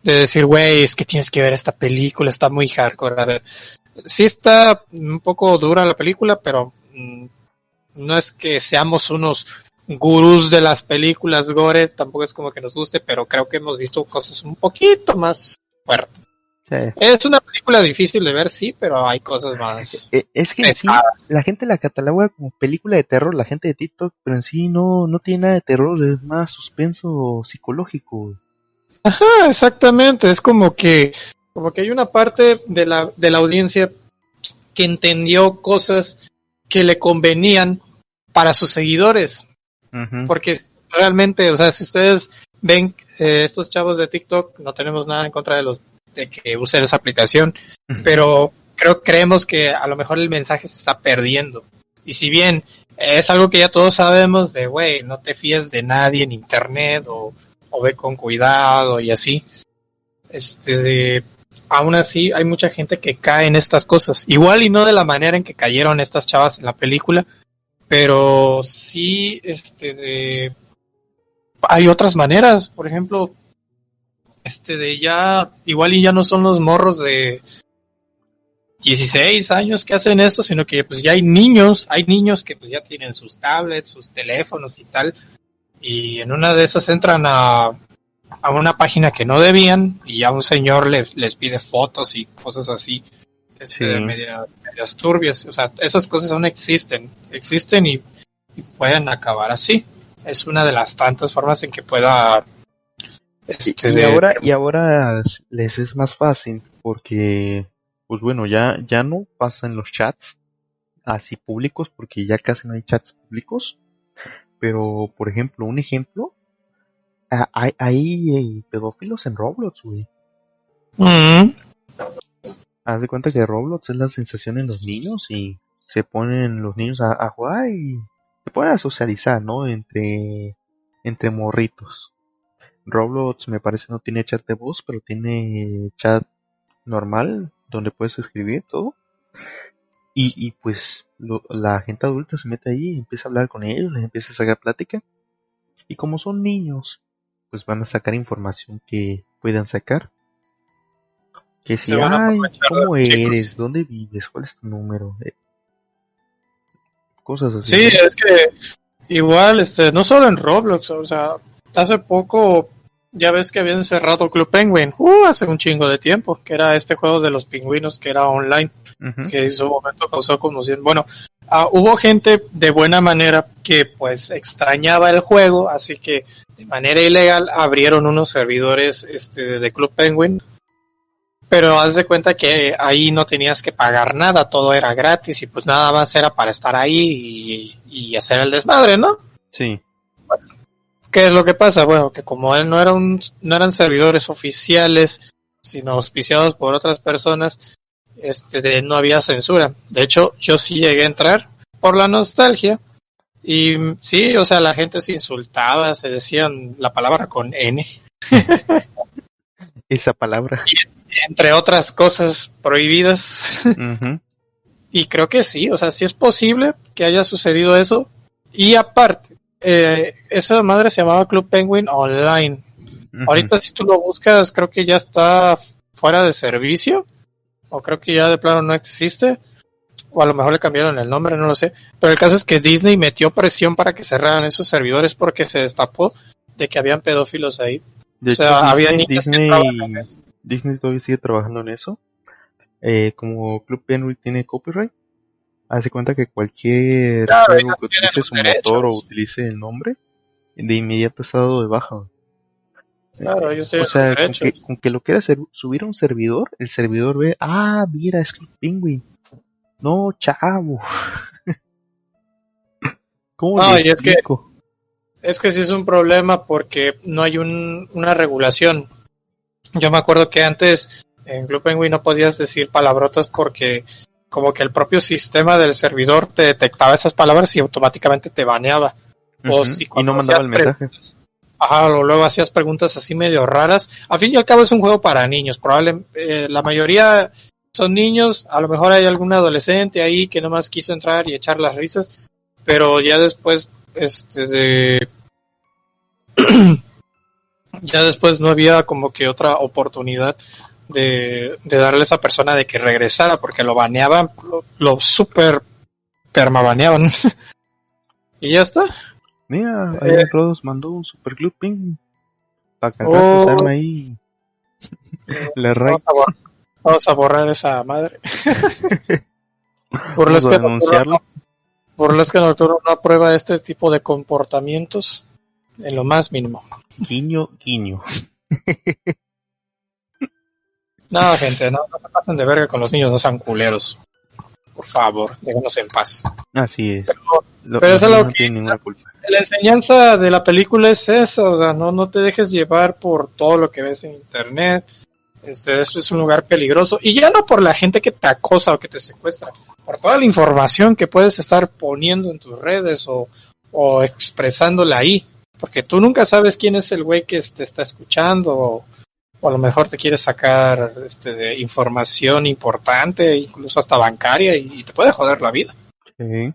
[SPEAKER 2] de decir, güey, es que tienes que ver esta película, está muy hardcore. A ver, sí está un poco dura la película, pero mm, no es que seamos unos gurús de las películas gore, tampoco es como que nos guste, pero creo que hemos visto cosas un poquito más fuertes.
[SPEAKER 1] Sí.
[SPEAKER 2] Es una película difícil de ver, sí, pero hay cosas más.
[SPEAKER 1] Eh, Es que sí, la gente la cataloga como película de terror, la gente de TikTok, pero en sí no, no tiene nada de terror, es más suspenso psicológico.
[SPEAKER 2] Ajá, exactamente. Es como que, como que hay una parte de la, de la audiencia que entendió cosas que le convenían para sus seguidores. Porque realmente, o sea, si ustedes ven eh, estos chavos de TikTok, no tenemos nada en contra de los de que usen esa aplicación, pero creo creemos que a lo mejor el mensaje se está perdiendo. Y si bien es algo que ya todos sabemos de, güey, no te fíes de nadie en internet o, o ve con cuidado y así. Este, aún así hay mucha gente que cae en estas cosas. Igual y no de la manera en que cayeron estas chavas en la película, pero sí, este, de, hay otras maneras, por ejemplo, este de ya, igual y ya no son los morros de 16 años que hacen esto, sino que pues ya hay niños, hay niños que pues ya tienen sus tablets, sus teléfonos y tal, y en una de esas entran a, a una página que no debían y ya un señor les, les pide fotos y cosas así, este,
[SPEAKER 1] Sí.
[SPEAKER 2] medias, medias turbias, o sea, esas cosas aún existen, existen y, y pueden acabar así. Es una de las tantas formas en que pueda
[SPEAKER 1] Y,
[SPEAKER 2] este,
[SPEAKER 1] y
[SPEAKER 2] de-
[SPEAKER 1] ahora, y ahora les es más fácil porque, pues bueno, ya, ya no pasan los chats así públicos porque ya casi no hay chats públicos. Pero, por ejemplo, un ejemplo, hay, hay eh, pedófilos en Roblox, güey.
[SPEAKER 2] Mm,
[SPEAKER 1] Haz de cuenta que Roblox es la sensación en los niños y se ponen los niños a, a jugar y se ponen a socializar, ¿no? Entre, entre morritos. Roblox me parece no tiene chat de voz, pero tiene chat normal donde puedes escribir todo. Y, y pues lo- la gente adulta se mete ahí y empieza a hablar con ellos, les empieza a sacar plática. Y como son niños, pues van a sacar información que puedan sacar. Que si, ay, ¿cómo
[SPEAKER 2] chicos.
[SPEAKER 1] eres? ¿Dónde vives? ¿Cuál es tu número? Eh, cosas así.
[SPEAKER 2] Sí,
[SPEAKER 1] ¿no?
[SPEAKER 2] es que igual, este, no solo en Roblox, o sea, hace poco ya ves que habían cerrado Club Penguin, uh, hace un chingo de tiempo, que era este juego de los pingüinos que era online, que en su momento causó conmoción. Bueno, ah, hubo gente de buena manera que pues extrañaba el juego, así que de manera ilegal abrieron unos servidores este, de Club Penguin. Pero haz de cuenta que ahí no tenías que pagar nada, todo era gratis y pues nada más era para estar ahí y, y hacer el desmadre, ¿no?
[SPEAKER 1] Sí.
[SPEAKER 2] ¿Qué es lo que pasa? Bueno, que como él no era un, no eran servidores oficiales, sino auspiciados por otras personas, este, de- no había censura. De hecho, yo sí llegué a entrar por la nostalgia. Y sí, o sea, la gente se insultaba, se decían la palabra con N,
[SPEAKER 1] Esa palabra.
[SPEAKER 2] entre otras cosas prohibidas. Y creo que sí, o sea, sí es posible que haya sucedido eso. Y aparte, eh, esa madre se llamaba Club Penguin Online. Ahorita si tú lo buscas, creo que ya está fuera de servicio. O creo que ya de plano no existe. O a lo mejor le cambiaron el nombre, no lo sé. Pero el caso es que Disney metió presión para que cerraran esos servidores porque se destapó de que habían pedófilos ahí.
[SPEAKER 1] De
[SPEAKER 2] o sea,
[SPEAKER 1] hecho,
[SPEAKER 2] había
[SPEAKER 1] Disney, Disney. Disney todavía sigue trabajando en eso. Eh, como Club Penguin tiene copyright, hace cuenta que cualquier
[SPEAKER 2] Claro,
[SPEAKER 1] juego que utilice su motor o utilice el nombre, de inmediato está dado de baja.
[SPEAKER 2] Claro, ellos
[SPEAKER 1] o sea, con que, con que lo quiera subir a un servidor, el servidor ve, ah, mira, es Club Penguin. No, chavo. ¿Cómo
[SPEAKER 2] No, y es que-? Es que sí es un problema porque no hay un, una regulación. Yo me acuerdo que antes en Club Penguin no podías decir palabrotas porque como que el propio sistema del servidor te detectaba esas palabras y automáticamente te baneaba. O si
[SPEAKER 1] y
[SPEAKER 2] cuando
[SPEAKER 1] no mandaba el mensaje.
[SPEAKER 2] Ajá, o luego hacías preguntas así medio raras. Al fin y al cabo es un juego para niños. Probablemente la mayoría son niños. A lo mejor hay algún adolescente ahí que nomás quiso entrar y echar las risas. Pero ya después, este, de... ya después no había como que otra oportunidad de, de darle a esa persona de que regresara porque lo baneaban, lo, lo super permabaneaban. y ya está.
[SPEAKER 1] Mira,
[SPEAKER 2] Eh.
[SPEAKER 1] Ian Rodos mandó un Super Club Penguin. Para que
[SPEAKER 2] Oh.
[SPEAKER 1] ahí raid.
[SPEAKER 2] Vamos a, bor- Vamos a borrar esa madre. por los que
[SPEAKER 1] denunciarlo.
[SPEAKER 2] por los que Nocturno no aprueba este tipo de comportamientos en lo más mínimo.
[SPEAKER 1] Guiño, guiño.
[SPEAKER 2] No, gente, no, no se pasen de verga con los niños, no sean culeros. Por favor, déjenos en paz.
[SPEAKER 1] Así es.
[SPEAKER 2] Pero
[SPEAKER 1] Lo-
[SPEAKER 2] pero
[SPEAKER 1] los
[SPEAKER 2] eso es lo
[SPEAKER 1] no
[SPEAKER 2] que-
[SPEAKER 1] culpa.
[SPEAKER 2] la enseñanza de la película es esa, o sea, no, no te dejes llevar por todo lo que ves en internet. Este, esto es un lugar peligroso. Y ya no por la gente que te acosa o que te secuestra, por toda la información que puedes estar poniendo en tus redes o, o expresándola ahí. Porque tú nunca sabes quién es el güey que te está escuchando o, o a lo mejor te quiere sacar este, de información importante, incluso hasta bancaria, y, y te puede joder la vida.
[SPEAKER 1] Sí.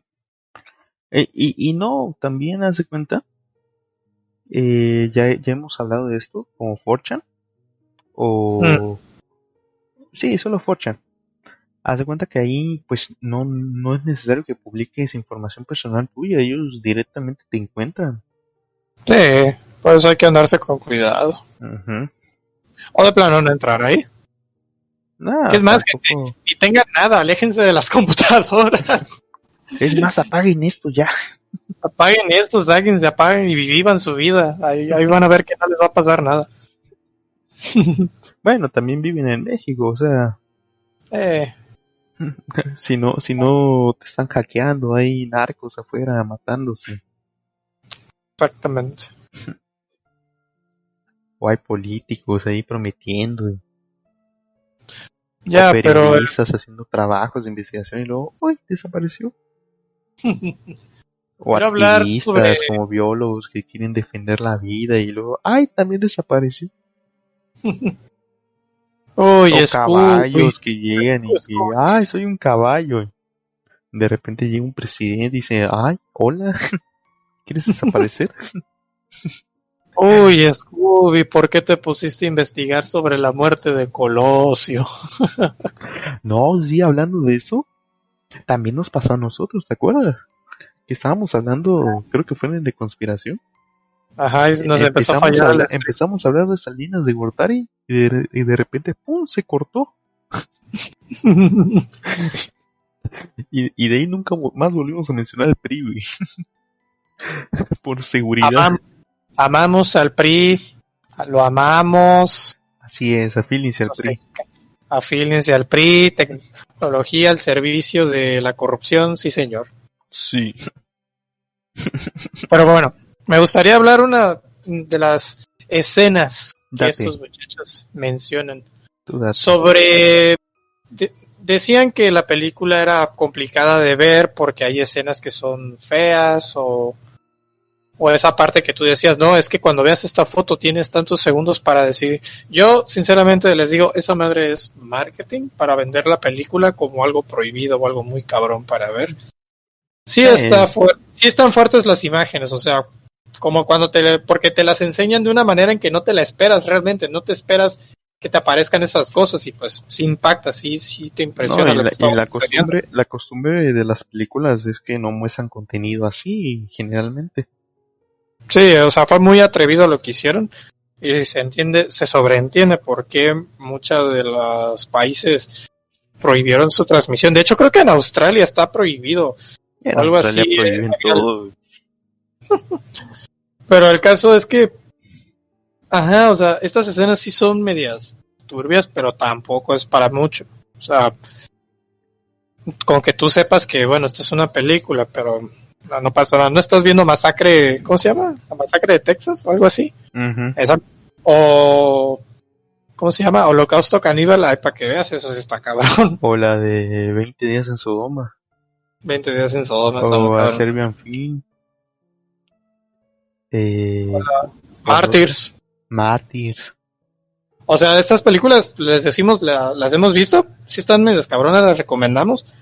[SPEAKER 1] Eh, y, y no, también haz de cuenta, eh, ya, ya hemos hablado de esto, como Forchan, o...
[SPEAKER 2] Mm.
[SPEAKER 1] Sí, solo Forchan. Haz de cuenta que ahí, pues, no, no es necesario que publiques información personal tuya, ellos directamente te encuentran.
[SPEAKER 2] Sí, por eso hay que andarse con cuidado.
[SPEAKER 1] Ujú.
[SPEAKER 2] O de plano no entrar ahí.
[SPEAKER 1] Nah,
[SPEAKER 2] Es más,
[SPEAKER 1] tampoco-
[SPEAKER 2] Ni tengan nada, aléjense de las computadoras.
[SPEAKER 1] Es más, apaguen esto ya.
[SPEAKER 2] apaguen esto, sáquense, apaguen y vivan su vida. Ahí, ahí van a ver que no les va a pasar nada.
[SPEAKER 1] Bueno, también viven en México, o sea,
[SPEAKER 2] Eh,
[SPEAKER 1] si no, si no te están hackeando, hay narcos afuera matándose,
[SPEAKER 2] exactamente.
[SPEAKER 1] O hay políticos ahí prometiendo,
[SPEAKER 2] Ya,
[SPEAKER 1] o
[SPEAKER 2] pero
[SPEAKER 1] periodistas haciendo trabajos de investigación y luego, uy, desapareció. O
[SPEAKER 2] Quiero hablar
[SPEAKER 1] activistas
[SPEAKER 2] sobre-
[SPEAKER 1] como biólogos que quieren defender la vida y luego, ay, también desapareció.
[SPEAKER 2] Uy,
[SPEAKER 1] o caballos que llegan y que, ay, soy un caballo. De repente llega un presidente y dice, ay, hola, ¿quieres desaparecer?
[SPEAKER 2] Uy, Scooby, ¿por qué te pusiste a investigar sobre la muerte de Colosio?
[SPEAKER 1] no, sí, hablando de eso, también nos pasó a nosotros, ¿te acuerdas? Que estábamos hablando, creo que fue en el de conspiración.
[SPEAKER 2] Ajá, y nos empezó a fallar.
[SPEAKER 1] empezamos a hablar de Salinas de Gortari y de, y de repente, ¡pum!, se cortó. Y, y de ahí nunca más volvimos a mencionar el PRI. Por seguridad.
[SPEAKER 2] Amam- amamos al PRI, lo amamos.
[SPEAKER 1] Así es, afílense al
[SPEAKER 2] no sé,
[SPEAKER 1] PRI.
[SPEAKER 2] afílense al PRI, tecnología al servicio de la corrupción, sí señor.
[SPEAKER 1] Sí.
[SPEAKER 2] Pero bueno, me gustaría hablar una de las escenas que estos muchachos mencionan sobre de- decían que la película era complicada de ver porque hay escenas que son feas o o esa parte que tú decías, no, es que cuando veas esta foto tienes tantos segundos para decir, yo sinceramente les digo, esa madre es marketing para vender la película como algo prohibido o algo muy cabrón para ver. Sí,
[SPEAKER 1] Sí.
[SPEAKER 2] está sí están fuertes las imágenes, o sea, como cuando te, porque te las enseñan de una manera en que no te la esperas realmente, no te esperas que te aparezcan esas cosas y pues sí impacta, sí, sí te
[SPEAKER 1] No,
[SPEAKER 2] impresiona
[SPEAKER 1] y costumbre, la costumbre de las películas es que no muestran contenido así, generalmente.
[SPEAKER 2] Sí, o sea, fue muy atrevido lo que hicieron y se entiende, se sobreentiende por qué muchos de los países prohibieron su transmisión. De hecho, creo que en Australia está prohibido.
[SPEAKER 1] En
[SPEAKER 2] Algo
[SPEAKER 1] Australia
[SPEAKER 2] así, eh,
[SPEAKER 1] todo.
[SPEAKER 2] Pero el caso es que, ajá, o sea, estas escenas sí son medias turbias, pero tampoco es para mucho. O sea, con que tú sepas que, bueno, esto es una película, pero no, no pasa nada. No estás viendo Masacre, ¿cómo se llama? ¿La Masacre de Texas o algo así? Esa, o, ¿cómo se llama? Holocausto Caníbal, ay, para que veas, eso sí está cabrón.
[SPEAKER 1] O la de 20 días en Sodoma.
[SPEAKER 2] 20 días en Sodoma,
[SPEAKER 1] O a. Serbian Film. Eh,
[SPEAKER 2] Mártires.
[SPEAKER 1] Mártires.
[SPEAKER 2] O sea, estas películas, les decimos, la- las hemos visto, si están medias cabronas, las recomendamos.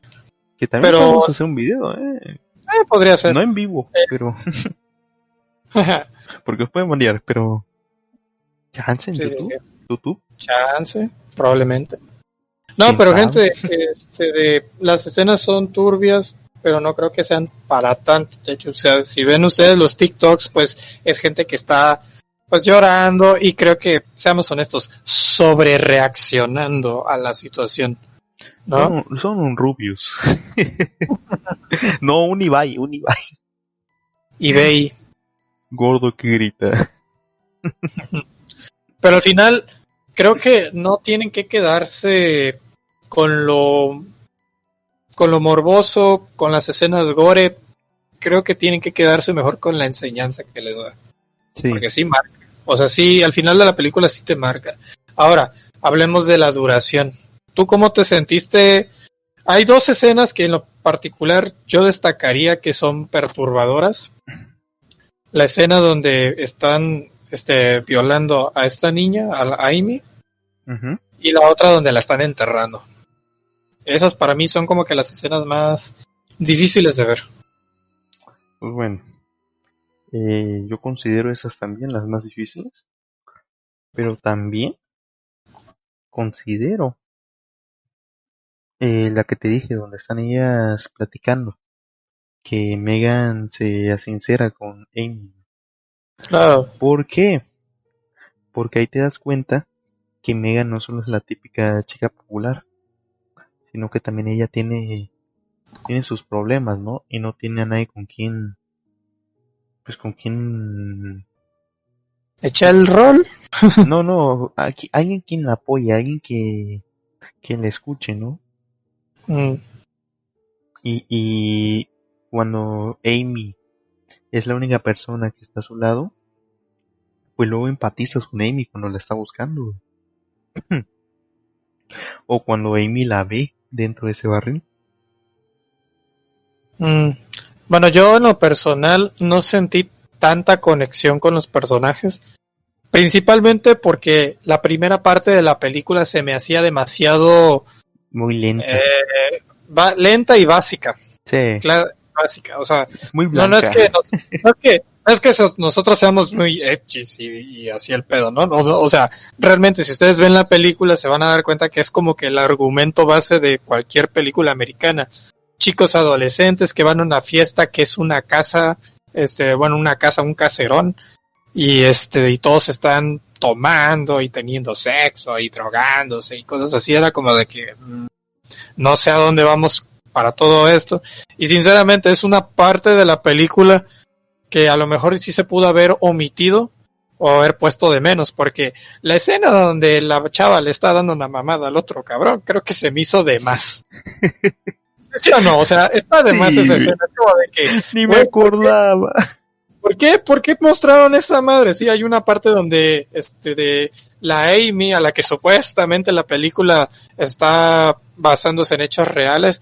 [SPEAKER 1] Que también
[SPEAKER 2] Pero-
[SPEAKER 1] podemos hacer un video, eh.
[SPEAKER 2] Eh, podría ser.
[SPEAKER 1] No en vivo,
[SPEAKER 2] Eh.
[SPEAKER 1] pero. Porque os pueden marear, pero. Chance en
[SPEAKER 2] Sí,
[SPEAKER 1] YouTube.
[SPEAKER 2] sí.
[SPEAKER 1] YouTube.
[SPEAKER 2] Chance, probablemente. No,
[SPEAKER 1] ¿Quién
[SPEAKER 2] pero
[SPEAKER 1] sabe?
[SPEAKER 2] gente, este, de, las escenas son turbias, pero no creo que sean para tanto. De hecho, o sea, si ven ustedes los TikToks, pues es gente que está pues llorando y creo que, seamos honestos, sobre reaccionando a la situación. ¿No?
[SPEAKER 1] Son, son un Rubius. no, un Ibai, un Ibai.
[SPEAKER 2] Ve
[SPEAKER 1] Gordo que grita.
[SPEAKER 2] Pero al final, creo que no tienen que quedarse con lo con lo morboso, con las escenas gore, creo que tienen que quedarse mejor con la enseñanza que les da.
[SPEAKER 1] Sí.
[SPEAKER 2] Porque sí marca. O sea, sí, al final de la película sí te marca. Ahora, hablemos de la duración. ¿Tú cómo te sentiste? Hay dos escenas que en lo particular yo destacaría que son perturbadoras. La escena donde están este, violando a esta niña, a la Amy, y la otra donde la están enterrando. Esas para mí son como que las escenas más difíciles de ver.
[SPEAKER 1] Pues bueno, eh, yo considero esas también las más difíciles, pero también considero eh, la que te dije, donde están ellas platicando, que Megan se sincera con Amy.
[SPEAKER 2] Claro.
[SPEAKER 1] ¿Por qué? Porque ahí te das cuenta que Megan no solo es la típica chica popular, sino que también ella tiene, tiene sus problemas, ¿no? Y no tiene a nadie con quien, pues con quien,
[SPEAKER 2] Echa el rol.
[SPEAKER 1] no, no, aquí, alguien quien la apoye, alguien que, que la escuche, ¿no?
[SPEAKER 2] Mm,
[SPEAKER 1] Y, y cuando Amy es la única persona que está a su lado, pues luego empatizas con Amy cuando la está buscando. o cuando Amy la ve dentro de ese barril.
[SPEAKER 2] mm. Bueno, yo en lo personal no sentí tanta conexión con los personajes. Principalmente porque la primera parte de la película se me hacía demasiado
[SPEAKER 1] Muy lenta.
[SPEAKER 2] eh, va- lenta y básica.
[SPEAKER 1] sí,
[SPEAKER 2] Cla- básica. O sea,
[SPEAKER 1] muy
[SPEAKER 2] No,
[SPEAKER 1] blanca.
[SPEAKER 2] no es que, nos- no es que, no es que so- nosotros seamos muy hechis y, y así el pedo. No, no, O sea, realmente si ustedes ven la película se van a dar cuenta que es como que el argumento base de cualquier película americana. Chicos adolescentes que van a una fiesta que es una casa, este, bueno, una casa, un caserón, y este, y todos están tomando y teniendo sexo y drogándose y cosas así. Era como de que mm, no sé a dónde vamos para todo esto. Y sinceramente es una parte de la película que a lo mejor sí se pudo haber omitido o haber puesto de menos, porque la escena donde la chava le está dando una mamada al otro cabrón, creo que se me hizo de más. ¿Sí o no? O sea, está de más esa escena. es como de que,
[SPEAKER 1] Ni me acordaba.
[SPEAKER 2] ¿Por qué? ¿Por qué mostraron esa madre? Sí, hay una parte donde este de la Amy, a la que supuestamente la película está basándose en hechos reales.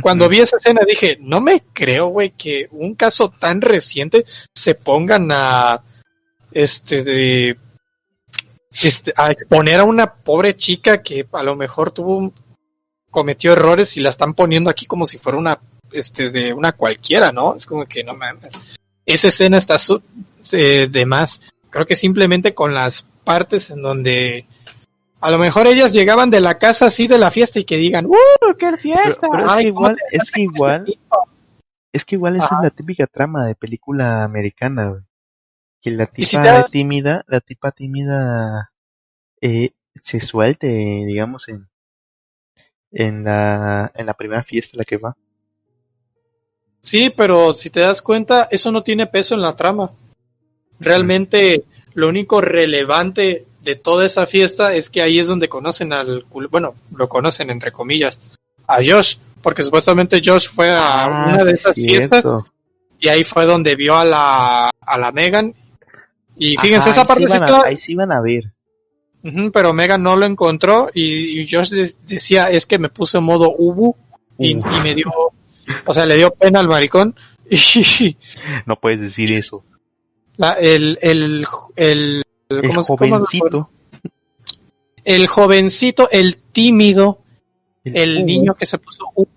[SPEAKER 2] Cuando vi esa escena dije, no me creo, güey, que un caso tan reciente se pongan a este de este, a exponer a una pobre chica que a lo mejor tuvo un- cometió errores y la están poniendo aquí como si fuera una este de una cualquiera, ¿no? Es como que no mames esa escena está su- eh, de más. Creo que simplemente con las partes en donde a lo mejor ellas llegaban de la casa así de la fiesta y que digan, ¡Uh, qué fiesta!
[SPEAKER 1] Pero- pero es que
[SPEAKER 2] ¿cómo
[SPEAKER 1] igual- es que igual-
[SPEAKER 2] este tipo?".
[SPEAKER 1] Es que igual esa
[SPEAKER 2] Ajá.
[SPEAKER 1] es la típica trama de película americana, güey. Que la
[SPEAKER 2] si
[SPEAKER 1] tipa
[SPEAKER 2] das-
[SPEAKER 1] tímida, la tipa tímida eh, se suelte, digamos, en, en la, en la primera fiesta a la que va.
[SPEAKER 2] Sí, pero si te das cuenta, eso no tiene peso en la trama. Realmente lo único relevante de toda esa fiesta es que ahí es donde conocen al, bueno, lo conocen entre comillas, a Josh, porque supuestamente Josh fue a
[SPEAKER 1] Ah,
[SPEAKER 2] una de esas fiestas y ahí fue donde vio a la, a la Megan. Y fíjense,
[SPEAKER 1] Ajá,
[SPEAKER 2] esa parte
[SPEAKER 1] sí a- ahí sí iban a ver.
[SPEAKER 2] Pero Megan no lo encontró y, y Josh de- decía, es que me puse en modo Ubu y, y me dio, o sea, le dio pena al maricón y
[SPEAKER 1] No puedes decir eso.
[SPEAKER 2] la, el, el, el,
[SPEAKER 1] El
[SPEAKER 2] ¿cómo se- cómo se-
[SPEAKER 1] jovencito.
[SPEAKER 2] el jovencito, el tímido, el niño que se puso Ubu.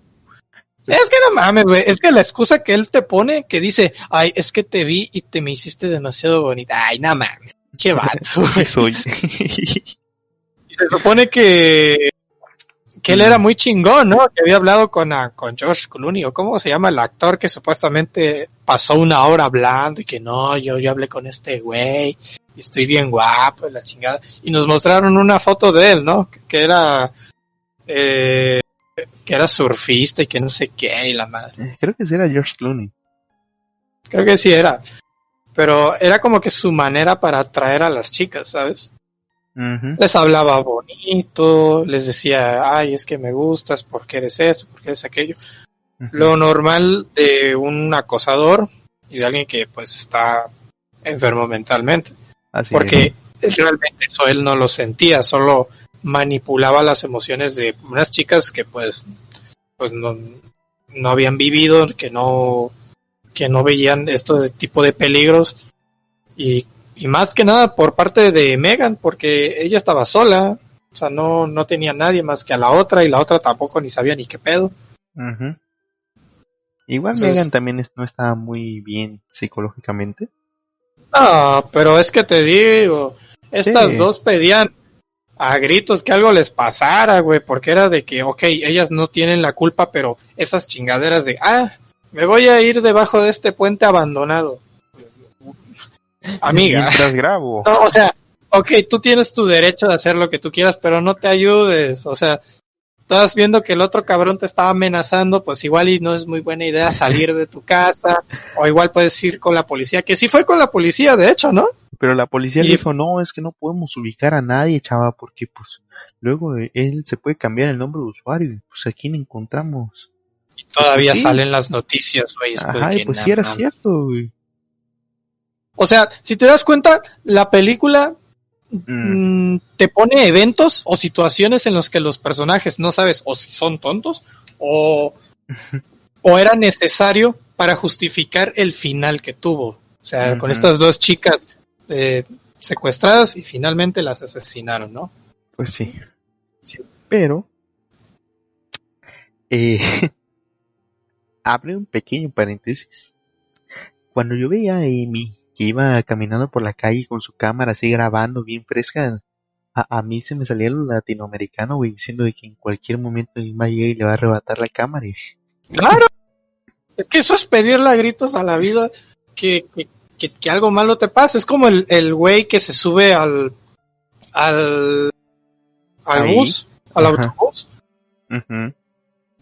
[SPEAKER 2] Es que no mames, güey. Es que la excusa que él te pone, que dice, ay, es que te vi y te me hiciste demasiado bonita. Ay, no mames, che vato.
[SPEAKER 1] Soy.
[SPEAKER 2] Y se supone que que él era muy chingón, ¿no? Que había hablado con, ah, con George Clooney, o cómo se llama el actor que supuestamente pasó una hora hablando y que no, yo, yo hablé con este güey y estoy bien guapo, la chingada. Y nos mostraron una foto de él, ¿no? Que era, eh, que era surfista y que no sé qué, y la madre.
[SPEAKER 1] Eh, Creo que sí era George Clooney.
[SPEAKER 2] Creo que sí era. Pero era como que su manera para atraer a las chicas, ¿sabes? Les hablaba bonito, les decía, ay, es que me gustas, porque eres esto, porque eres aquello. Lo normal de un acosador y de alguien que pues está enfermo mentalmente.
[SPEAKER 1] Así
[SPEAKER 2] Porque realmente eso él no lo sentía, solo manipulaba las emociones de unas chicas que pues, pues no, no habían vivido, que no, que no veían este tipo de peligros y, y más que nada por parte de Megan, porque ella estaba sola, o sea, no, no tenía nadie más que a la otra y la otra tampoco ni sabía ni qué pedo.
[SPEAKER 1] Igual
[SPEAKER 2] Entonces-
[SPEAKER 1] Megan también es- no está muy bien psicológicamente.
[SPEAKER 2] No, pero es que te digo, estas
[SPEAKER 1] Sí.
[SPEAKER 2] dos pedían a gritos que algo les pasara, güey, porque era de que, ok, ellas no tienen la culpa, pero esas chingaderas de, ah, me voy a ir debajo de este puente abandonado. Amiga,
[SPEAKER 1] Mientras grabo.
[SPEAKER 2] no, o sea, ok, tú tienes tu derecho de hacer lo que tú quieras, pero no te ayudes, o sea, estás viendo que el otro cabrón te estaba amenazando, pues igual y no es muy buena idea salir de tu casa, o igual puedes ir con la policía, que sí fue con la policía, de hecho, ¿no?
[SPEAKER 1] Pero la policía
[SPEAKER 2] Y-
[SPEAKER 1] le dijo, no, es que no podemos ubicar a nadie, chava, porque pues luego eh, él se puede cambiar el nombre de usuario y pues aquí no encontramos.
[SPEAKER 2] Y todavía
[SPEAKER 1] Sí.
[SPEAKER 2] salen las noticias, güey. es
[SPEAKER 1] Ajá, y pues sí era cierto, güey.
[SPEAKER 2] O sea, si te das cuenta, la película
[SPEAKER 1] Mm,
[SPEAKER 2] mm, te pone eventos o situaciones en los que los personajes no sabes o si son tontos o, o era necesario para justificar el final que tuvo. O sea, con estas dos chicas eh, secuestradas y finalmente las asesinaron, ¿no?
[SPEAKER 1] Pues sí.
[SPEAKER 2] Sí.
[SPEAKER 1] Pero, eh, abre un pequeño paréntesis. Cuando yo veía a Amy que iba caminando por la calle con su cámara así grabando bien fresca, a, a mí se me salía lo latinoamericano, güey, diciendo de que en cualquier momento alguien va a llegar y le va a arrebatar la cámara. y-
[SPEAKER 2] Claro. Es que eso es pedirle a gritos a la vida que, que, que- que algo malo te pase. Es como el, el güey que se sube al, al, al
[SPEAKER 1] Ahí.
[SPEAKER 2] bus, al
[SPEAKER 1] Ajá.
[SPEAKER 2] autobús,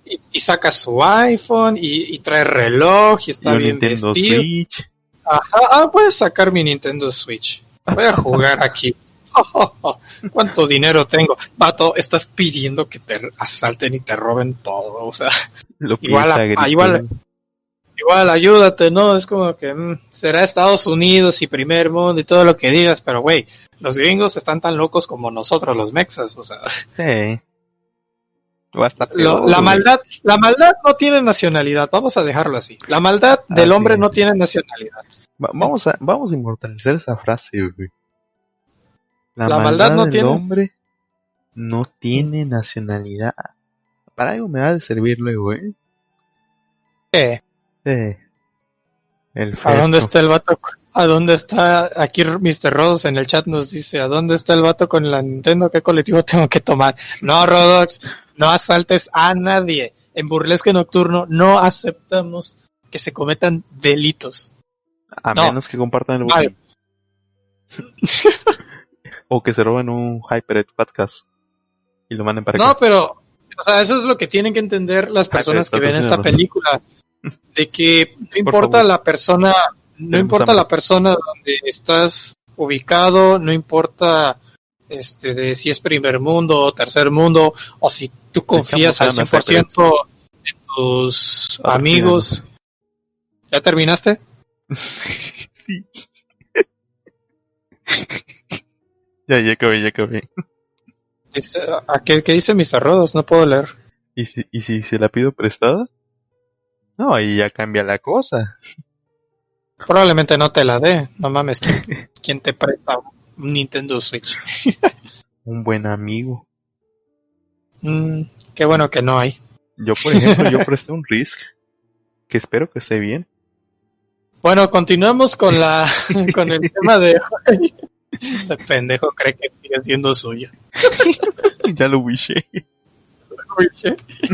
[SPEAKER 2] y, y saca su iPhone y, y trae reloj y está
[SPEAKER 1] Y
[SPEAKER 2] bien
[SPEAKER 1] Nintendo
[SPEAKER 2] vestido.
[SPEAKER 1] Switch.
[SPEAKER 2] Ajá, ah, voy a sacar mi Nintendo Switch. Voy a jugar aquí. ¿Cuánto dinero tengo? Vato, estás pidiendo que te asalten y te roben todo. O sea,
[SPEAKER 1] Lo
[SPEAKER 2] Igual
[SPEAKER 1] piensa
[SPEAKER 2] a-
[SPEAKER 1] a gritos.
[SPEAKER 2] igual- igual ayúdate, ¿no? Es como que mm, será Estados Unidos y primer mundo y todo lo que digas, pero güey, los gringos están tan locos como nosotros los mexas, o sea,
[SPEAKER 1] Sí. Va a estar
[SPEAKER 2] lo-
[SPEAKER 1] peor,
[SPEAKER 2] la maldad, la maldad no tiene nacionalidad, vamos a dejarlo así. La maldad del
[SPEAKER 1] Así
[SPEAKER 2] hombre
[SPEAKER 1] es.
[SPEAKER 2] no tiene nacionalidad.
[SPEAKER 1] Va- vamos a vamos a inmortalizar esa frase, güey. La,
[SPEAKER 2] La
[SPEAKER 1] maldad,
[SPEAKER 2] maldad no
[SPEAKER 1] del
[SPEAKER 2] tiene-
[SPEAKER 1] hombre no tiene nacionalidad. Para algo me va a servir luego, ¿eh? Sí. El
[SPEAKER 2] ¿A dónde está el vato? ¿A dónde está? Aquí Mr. Rodos en el chat nos dice, ¿a dónde está el vato con la Nintendo? ¿Qué colectivo tengo que tomar? No, Rodox, no asaltes a nadie. En Burlesque Nocturno no aceptamos que se cometan delitos.
[SPEAKER 1] A
[SPEAKER 2] No.
[SPEAKER 1] menos que compartan el
[SPEAKER 2] Vale.
[SPEAKER 1] o que se roben un HyperX podcast y lo manden para
[SPEAKER 2] No,
[SPEAKER 1] acá.
[SPEAKER 2] pero, o sea, eso es lo que tienen que entender las personas que ven esta película. De que no importa la persona, no
[SPEAKER 1] Tenemos
[SPEAKER 2] importa
[SPEAKER 1] hambre.
[SPEAKER 2] la persona donde estás ubicado, no importa este de si es primer mundo o tercer mundo, o si tú confías al
[SPEAKER 1] echamos ganas,
[SPEAKER 2] 100% en tus
[SPEAKER 1] Patrocínanos.
[SPEAKER 2] amigos. ¿Ya terminaste?
[SPEAKER 1] sí. ya, ya acabé, ya acabé.
[SPEAKER 2] ¿A qué, qué dice Mr. Rodos? No puedo leer.
[SPEAKER 1] ¿Y si, ¿Y si se la pido prestada? No, ahí ya cambia la cosa.
[SPEAKER 2] Probablemente no te la dé. No mames, ¿quién, quién te presta un Nintendo Switch?
[SPEAKER 1] Un buen amigo.
[SPEAKER 2] Mm, qué bueno que no hay.
[SPEAKER 1] Yo, por ejemplo, yo presté un Risk. Que espero que esté bien.
[SPEAKER 2] Bueno, continuamos con la con el tema de hoy. Ese pendejo cree que sigue siendo suyo.
[SPEAKER 1] ya lo wishé.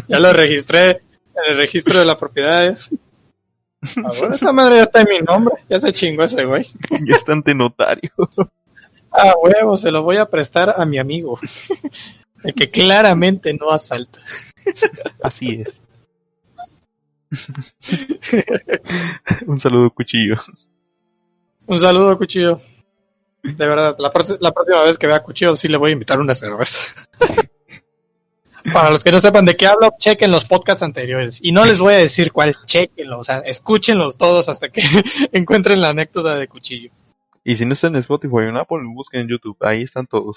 [SPEAKER 2] Ya lo registré en el registro de la propiedad. Ahora esa madre ya está en mi nombre. Ya se chingó ese güey.
[SPEAKER 1] ya está ante notario.
[SPEAKER 2] A huevo, se lo voy a prestar a mi amigo. El que claramente no asalta.
[SPEAKER 1] Así es. Un saludo, cuchillo.
[SPEAKER 2] Un saludo, cuchillo. De verdad, la, la próxima vez que vea cuchillo sí le voy a invitar una cerveza. Para los que no sepan de qué hablo, chequen los podcasts anteriores. Y no les voy a decir cuál, chequenlo. O sea, escúchenlos todos hasta que encuentren la anécdota de cuchillo.
[SPEAKER 1] Y si no está en Spotify o en Apple, busquen en YouTube. Ahí están todos.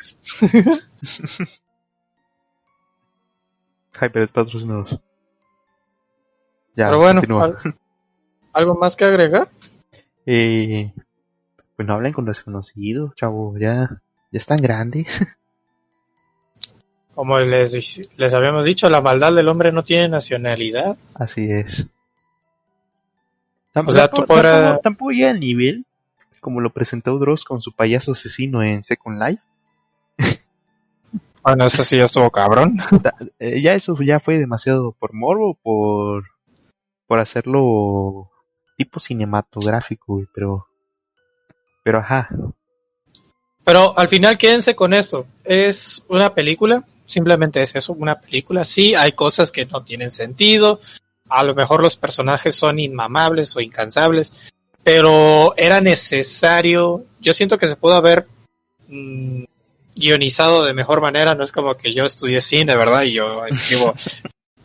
[SPEAKER 2] Es.
[SPEAKER 1] Hyper patrocinados. Ya,
[SPEAKER 2] Pero bueno,
[SPEAKER 1] continúa.
[SPEAKER 2] ¿al- ¿algo más que agregar?
[SPEAKER 1] Eh, pues no hablen con desconocidos, chavo. Ya, ya están grandes.
[SPEAKER 2] Como les, les habíamos dicho, la maldad del hombre no tiene nacionalidad.
[SPEAKER 1] Así es.
[SPEAKER 2] O sea, tú podrás-
[SPEAKER 1] Tampoco, tampoco llega al nivel como lo presentó Dross con su payaso asesino en Second Life.
[SPEAKER 2] Bueno, eso sí ya estuvo cabrón.
[SPEAKER 1] Eh, ya eso ya fue demasiado por morbo, por por hacerlo tipo cinematográfico, güey, pero pero ajá,
[SPEAKER 2] Pero al final quédense con esto. Es una película, simplemente es eso, una película. Sí, hay cosas que no tienen sentido. A lo mejor los personajes son inmamables o incansables. Pero era necesario. Yo siento que se pudo haber mm, guionizado de mejor manera. No es como que yo estudié cine, ¿verdad? Y yo escribo.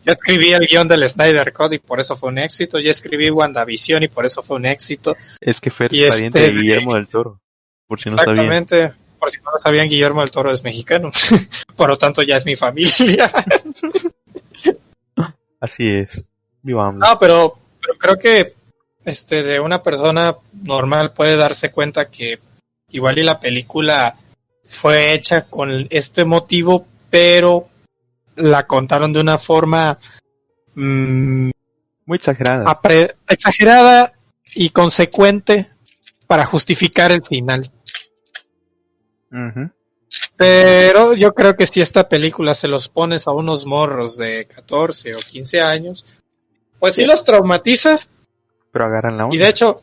[SPEAKER 2] Yo escribí el guion del Snyder Code y por eso fue un éxito. Yo escribí WandaVision y por eso fue un éxito.
[SPEAKER 1] es que es pariente
[SPEAKER 2] este-
[SPEAKER 1] de Guillermo del Toro, por si no sabían.
[SPEAKER 2] Exactamente. Por si no lo sabían, Guillermo del Toro es mexicano. Por lo tanto, ya es mi familia.
[SPEAKER 1] Así es. Viva AMLO.
[SPEAKER 2] no, pero, pero creo que este de una persona normal puede darse cuenta que igual y la película fue hecha con este motivo, pero la contaron de una forma mm,
[SPEAKER 1] Muy exagerada.
[SPEAKER 2] exagerada y consecuente para justificar el final. Pero yo creo que si esta película se los pones a unos morros de 14 o 15 años, pues sí los traumatizas.
[SPEAKER 1] Pero agarran la onda.
[SPEAKER 2] Y de hecho,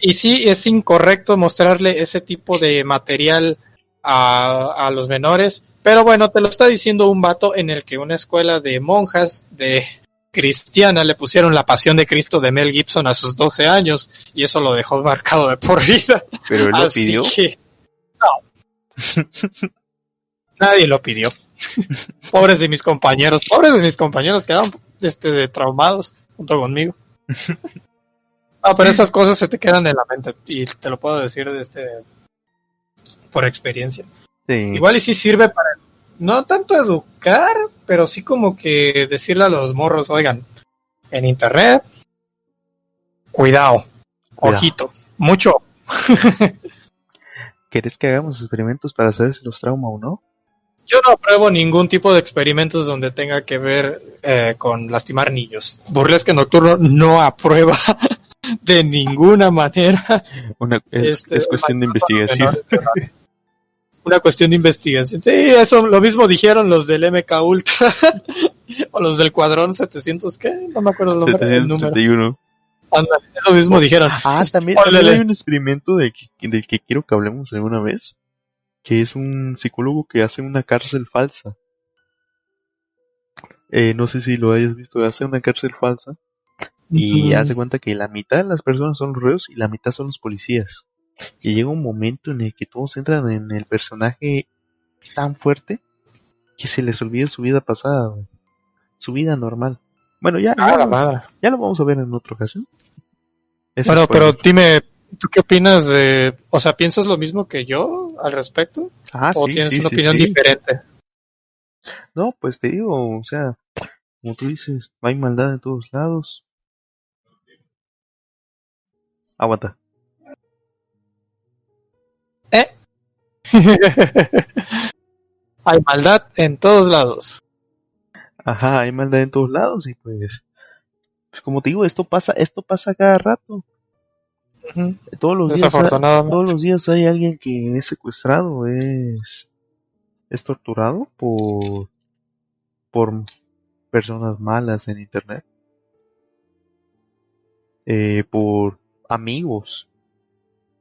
[SPEAKER 2] y sí es incorrecto mostrarle ese tipo de material a, a los menores. Pero bueno, te lo está diciendo un vato en el que una escuela de monjas de cristiana le pusieron la pasión de Cristo de Mel Gibson a sus 12 años y eso lo dejó marcado de por vida.
[SPEAKER 1] Pero él lo
[SPEAKER 2] Así
[SPEAKER 1] pidió.
[SPEAKER 2] que, no. Nadie lo pidió. pobres de mis compañeros, pobres de mis compañeros quedaron este, traumados junto conmigo. No, pero esas cosas se te quedan en la mente y te lo puedo decir de este, por experiencia.
[SPEAKER 1] Sí.
[SPEAKER 2] Igual y sí sirve para no tanto educar, pero sí como que decirle a los morros, oigan, en internet, cuidado,
[SPEAKER 1] Cuidado.
[SPEAKER 2] ojito, mucho
[SPEAKER 1] ¿Querés que hagamos experimentos para saber si los trauma o no?
[SPEAKER 2] Yo no apruebo ningún tipo de experimentos donde tenga que ver eh, con lastimar niños. Burlesque Nocturno no aprueba de ninguna manera.
[SPEAKER 1] Una, es,
[SPEAKER 2] Este,
[SPEAKER 1] es cuestión de investigación.
[SPEAKER 2] Una cuestión de investigación. Sí, eso lo mismo dijeron los del MK Ultra o los del Cuadrón 700, ¿qué? No me acuerdo el nombre, el número.
[SPEAKER 1] 731.
[SPEAKER 2] Ándale, eso mismo dijeron.
[SPEAKER 1] Ah, también hay un experimento de que- del que quiero que hablemos alguna vez, que es un psicólogo que hace una cárcel falsa. Eh, no sé si lo hayas visto, hace una cárcel falsa y
[SPEAKER 2] Mm,
[SPEAKER 1] hace cuenta que la mitad de las personas son los reos y la mitad son los policías. Y llega un momento en el que todos entran en el personaje tan fuerte que se les olvida su vida pasada, güey. su vida normal. Bueno, ya,
[SPEAKER 2] ah,
[SPEAKER 1] ya,
[SPEAKER 2] la
[SPEAKER 1] lo-
[SPEAKER 2] madre.
[SPEAKER 1] ya lo vamos a ver en otra ocasión. Ese
[SPEAKER 2] Bueno, pero dime, ¿tú qué opinas de, o sea, piensas lo mismo que yo al respecto?
[SPEAKER 1] Ah,
[SPEAKER 2] ¿O
[SPEAKER 1] sí,
[SPEAKER 2] tienes
[SPEAKER 1] sí,
[SPEAKER 2] una
[SPEAKER 1] sí,
[SPEAKER 2] opinión
[SPEAKER 1] sí.
[SPEAKER 2] diferente?
[SPEAKER 1] No, pues te digo, o sea, como tú dices, hay maldad en todos lados. Aguanta.
[SPEAKER 2] ¿Eh? Hay maldad en todos lados.
[SPEAKER 1] Ajá, hay maldad en todos lados y pues, pues como te digo, esto pasa, esto pasa cada rato. Todos los días, todos los días hay alguien que es secuestrado, es, es torturado por, por personas malas en internet, eh, por amigos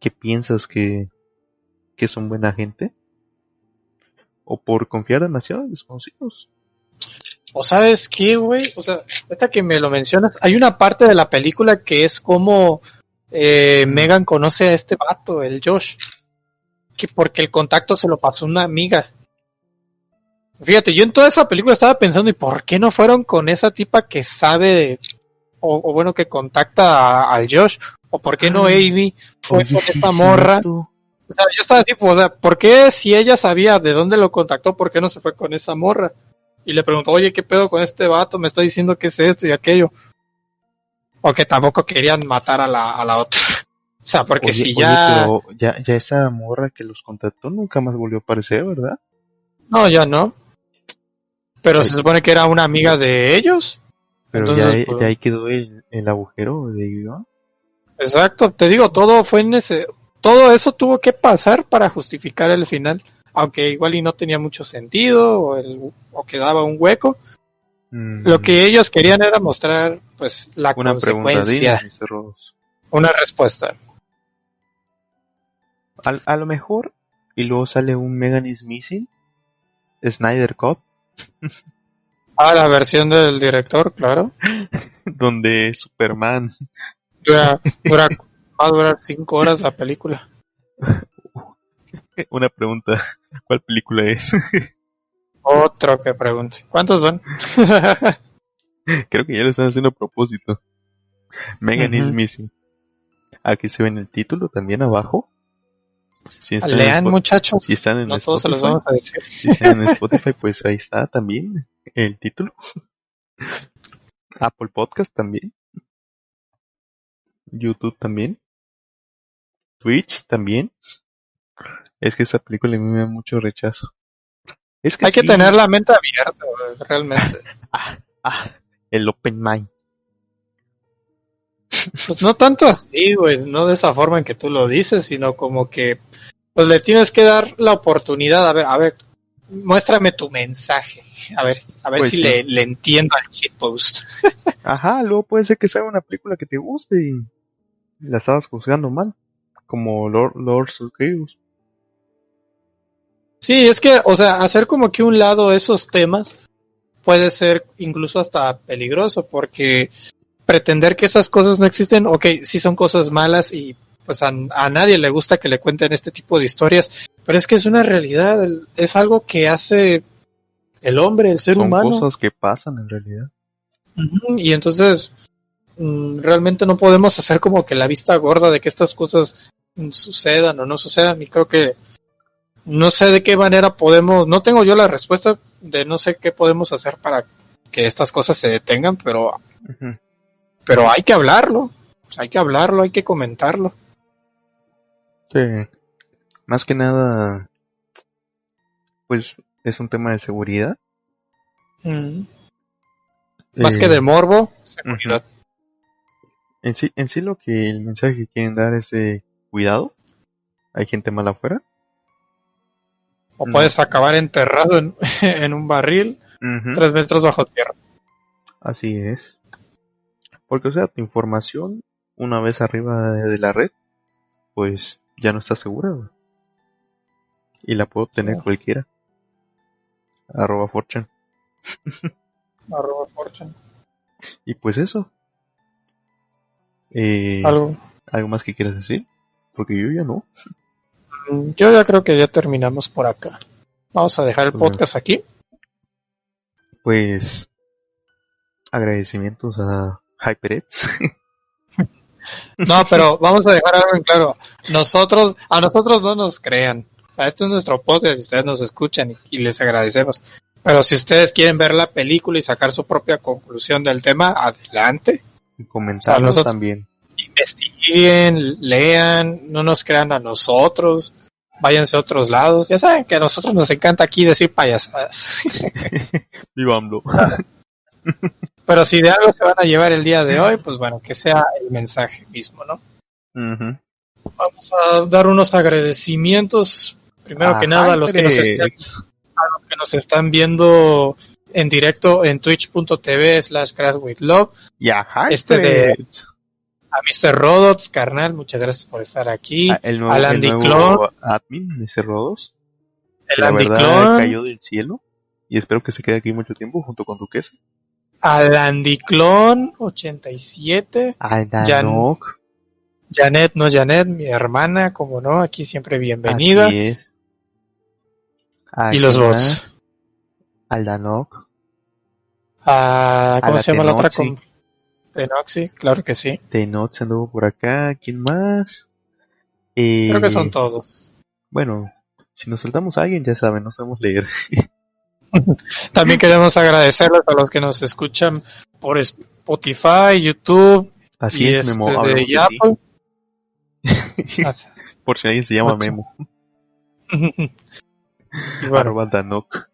[SPEAKER 1] que piensas que, que son buena gente o por confiar demasiado en desconocidos.
[SPEAKER 2] O sabes qué, güey, o sea, ahorita que me lo mencionas, hay una parte de la película que es como eh, Megan conoce a este vato, el Josh, que porque el contacto se lo pasó una amiga. Fíjate, yo en toda esa película estaba pensando, ¿y por qué no fueron con esa tipa que sabe, o, o bueno, que contacta a- al Josh? ¿O por qué no Amy fue
[SPEAKER 1] Oye,
[SPEAKER 2] con esa
[SPEAKER 1] es
[SPEAKER 2] morra?
[SPEAKER 1] cierto.
[SPEAKER 2] O sea, yo estaba así, pues, o sea, ¿por qué si ella sabía de dónde lo contactó, por qué no se fue con esa morra? Y le preguntó, oye, ¿qué pedo con este vato? Me está diciendo que es esto y aquello. O que tampoco querían matar a la, a la otra. O sea, porque
[SPEAKER 1] Oye,
[SPEAKER 2] si
[SPEAKER 1] oye,
[SPEAKER 2] ya...
[SPEAKER 1] pero ya, ya esa morra que los contactó nunca más volvió a aparecer, ¿verdad?
[SPEAKER 2] No, ya no. Pero
[SPEAKER 1] Oye.
[SPEAKER 2] se supone que era una amiga de ellos.
[SPEAKER 1] Pero
[SPEAKER 2] Entonces,
[SPEAKER 1] ya,
[SPEAKER 2] pues-
[SPEAKER 1] ya ahí quedó el, el agujero de guion.
[SPEAKER 2] Exacto, te digo, todo fue en ese... Todo eso tuvo que pasar para justificar el final. Aunque igual y no tenía mucho sentido o, el, o quedaba un hueco.
[SPEAKER 1] Mm,
[SPEAKER 2] Lo que ellos querían era mostrar, pues, la
[SPEAKER 1] Una
[SPEAKER 2] consecuencia. Una respuesta.
[SPEAKER 1] A, a lo mejor, y luego sale un Megan is Missing, Snyder Cut,
[SPEAKER 2] Ah, la versión del director, claro.
[SPEAKER 1] donde Superman,
[SPEAKER 2] Dura, dura, va a durar cinco horas la película.
[SPEAKER 1] una pregunta, ¿cuál película es?
[SPEAKER 2] Otro que pregunte. ¿Cuántos van?
[SPEAKER 1] Creo que ya lo están haciendo a propósito. Megan is
[SPEAKER 2] Ujú.
[SPEAKER 1] Missing. Aquí se ve en el título también abajo. Si están en
[SPEAKER 2] Lean,
[SPEAKER 1] Spot-
[SPEAKER 2] muchachos.
[SPEAKER 1] si están en
[SPEAKER 2] No todos se los vamos a decir.
[SPEAKER 1] si están en Spotify, pues ahí está también el título. Apple Podcast también. YouTube también. Twitch también. Es que esa película a mí me da mucho rechazo. Es que
[SPEAKER 2] Hay que tener la mente abierta, realmente.
[SPEAKER 1] Ah, el open mind.
[SPEAKER 2] Pues no tanto así, güey, no de esa forma en que tú lo dices, sino como que pues le tienes que dar la oportunidad, a ver, a ver, muéstrame tu mensaje, a ver, a ver
[SPEAKER 1] Pues
[SPEAKER 2] si
[SPEAKER 1] sí.
[SPEAKER 2] le, le entiendo al shitpost.
[SPEAKER 1] Ajá, luego puede ser que sea una película que te guste y la estabas juzgando mal. Como Lord, Chaos.
[SPEAKER 2] Sí, es que, o sea, hacer como que un lado esos temas puede ser incluso hasta peligroso, porque pretender que esas cosas no existen, ok, sí son cosas malas y pues a, a nadie le gusta que le cuenten este tipo de historias, pero es que es una realidad, es algo que hace el hombre, el ser
[SPEAKER 1] Son
[SPEAKER 2] humano.
[SPEAKER 1] cosas que pasan en realidad.
[SPEAKER 2] Y entonces mm, realmente no podemos hacer como que la vista gorda de que estas cosas sucedan o no sucedan y creo que no sé de qué manera podemos, no tengo yo la respuesta de no sé qué podemos hacer para que estas cosas se detengan, pero pero hay que hablarlo, hay que hablarlo, hay que comentarlo.
[SPEAKER 1] Sí. Más que nada, pues es un tema de seguridad.
[SPEAKER 2] Mm. Más
[SPEAKER 1] Eh,
[SPEAKER 2] que de morbo, seguridad.
[SPEAKER 1] En sí, en sí lo que el mensaje que quieren dar es de cuidado. Hay gente mala afuera.
[SPEAKER 2] O
[SPEAKER 1] no.
[SPEAKER 2] puedes acabar enterrado en, en un barril tres metros bajo tierra.
[SPEAKER 1] Así es. Porque, o sea, tu información, una vez arriba de, la red, pues ya no está segura. Y la puedo obtener cualquiera. Arroba fortune.
[SPEAKER 2] Arroba fortune.
[SPEAKER 1] Y pues eso. Eh,
[SPEAKER 2] Algo.
[SPEAKER 1] ¿Algo más que quieras decir? Porque yo ya no.
[SPEAKER 2] Mm, Yo ya creo que ya terminamos por acá. Vamos a dejar el podcast aquí.
[SPEAKER 1] Pues agradecimientos a HyperX.
[SPEAKER 2] No, pero vamos a dejar algo en claro. Nosotros, a nosotros no nos crean. O sea, este es nuestro podcast y ustedes nos escuchan y, y les agradecemos. Pero si ustedes quieren ver la película y sacar su propia conclusión del tema, adelante.
[SPEAKER 1] y comentarlos
[SPEAKER 2] nosotros-
[SPEAKER 1] también.
[SPEAKER 2] Investiguen, lean, no nos crean a nosotros. Váyanse a otros lados. Ya saben que a nosotros nos encanta aquí decir payasadas.
[SPEAKER 1] Viva.
[SPEAKER 2] Pero si de algo se van a llevar el día de hoy, pues bueno, que sea el mensaje mismo, ¿no? Vamos a dar unos agradecimientos, primero que nada, a los que, nos están,
[SPEAKER 1] HyperX.
[SPEAKER 2] a los que nos están viendo en directo en twitch.tv slash crash with love,
[SPEAKER 1] Y a
[SPEAKER 2] Este de-. A Mr. Rodots, carnal, muchas gracias por estar aquí.
[SPEAKER 1] Ah, el nuevo,
[SPEAKER 2] Al
[SPEAKER 1] el
[SPEAKER 2] Andy
[SPEAKER 1] nuevo
[SPEAKER 2] Clon.
[SPEAKER 1] admin, ese Rodos.
[SPEAKER 2] El
[SPEAKER 1] la
[SPEAKER 2] Andy
[SPEAKER 1] verdad
[SPEAKER 2] Clon.
[SPEAKER 1] cayó del cielo. Y espero que se quede aquí mucho tiempo junto con Duquesa.
[SPEAKER 2] Al Andy Clon 87.
[SPEAKER 1] Al
[SPEAKER 2] Jan-
[SPEAKER 1] Danok.
[SPEAKER 2] Janet, no Janet, mi hermana, como no, aquí siempre bienvenida.
[SPEAKER 1] Así es. ¿A
[SPEAKER 2] Y los bots.
[SPEAKER 1] Al Danok.
[SPEAKER 2] Ah, ¿Cómo se llama la otra?
[SPEAKER 1] Tenoxi,
[SPEAKER 2] claro que sí.
[SPEAKER 1] Tenoch anduvo por acá. ¿Quién más? Eh,
[SPEAKER 2] Creo que son todos.
[SPEAKER 1] Bueno, si nos saltamos a alguien, ya saben, no sabemos leer.
[SPEAKER 2] También queremos agradecerles a los que nos escuchan por Spotify, YouTube
[SPEAKER 1] Así
[SPEAKER 2] y
[SPEAKER 1] es,
[SPEAKER 2] este
[SPEAKER 1] Memo.
[SPEAKER 2] de Apple.
[SPEAKER 1] por si alguien se llama
[SPEAKER 2] Ocho.
[SPEAKER 1] Memo.
[SPEAKER 2] y bueno,
[SPEAKER 1] Danok.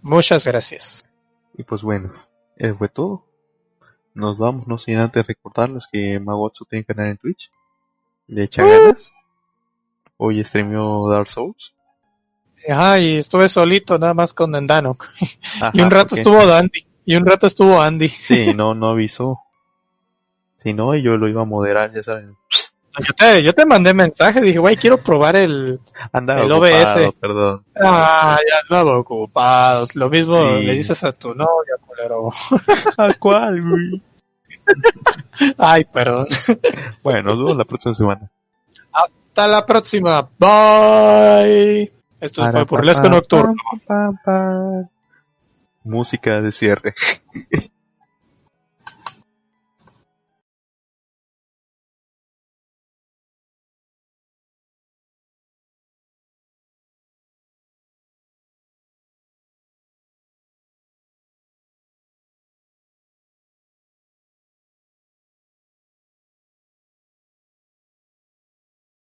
[SPEAKER 2] muchas gracias.
[SPEAKER 1] Y pues bueno, eso fue todo. Nos vamos, no sin antes recordarles que Magotsu tiene canal en Twitch. Le echa ganas. Hoy streamió Dark Souls.
[SPEAKER 2] Ajá, y estuve solito nada más con Danok. Y un rato estuvo Andy. Y un rato estuvo Andy.
[SPEAKER 1] Sí, no, no avisó. Si no, yo lo iba a moderar, ya saben.
[SPEAKER 2] Yo te, yo te mandé mensaje, dije, güey, quiero probar el...
[SPEAKER 1] Andaba
[SPEAKER 2] El
[SPEAKER 1] ocupado,
[SPEAKER 2] OBS.
[SPEAKER 1] perdón.
[SPEAKER 2] Ah, ya andaba ocupados. Lo mismo
[SPEAKER 1] Sí.
[SPEAKER 2] le dices a tu novia, culero.
[SPEAKER 1] ¿A cuál, güey?
[SPEAKER 2] Ay, perdón.
[SPEAKER 1] Bueno, nos vemos la próxima semana.
[SPEAKER 2] Hasta la próxima. Bye. Esto fue Burlesco Nocturno.
[SPEAKER 1] Música de cierre.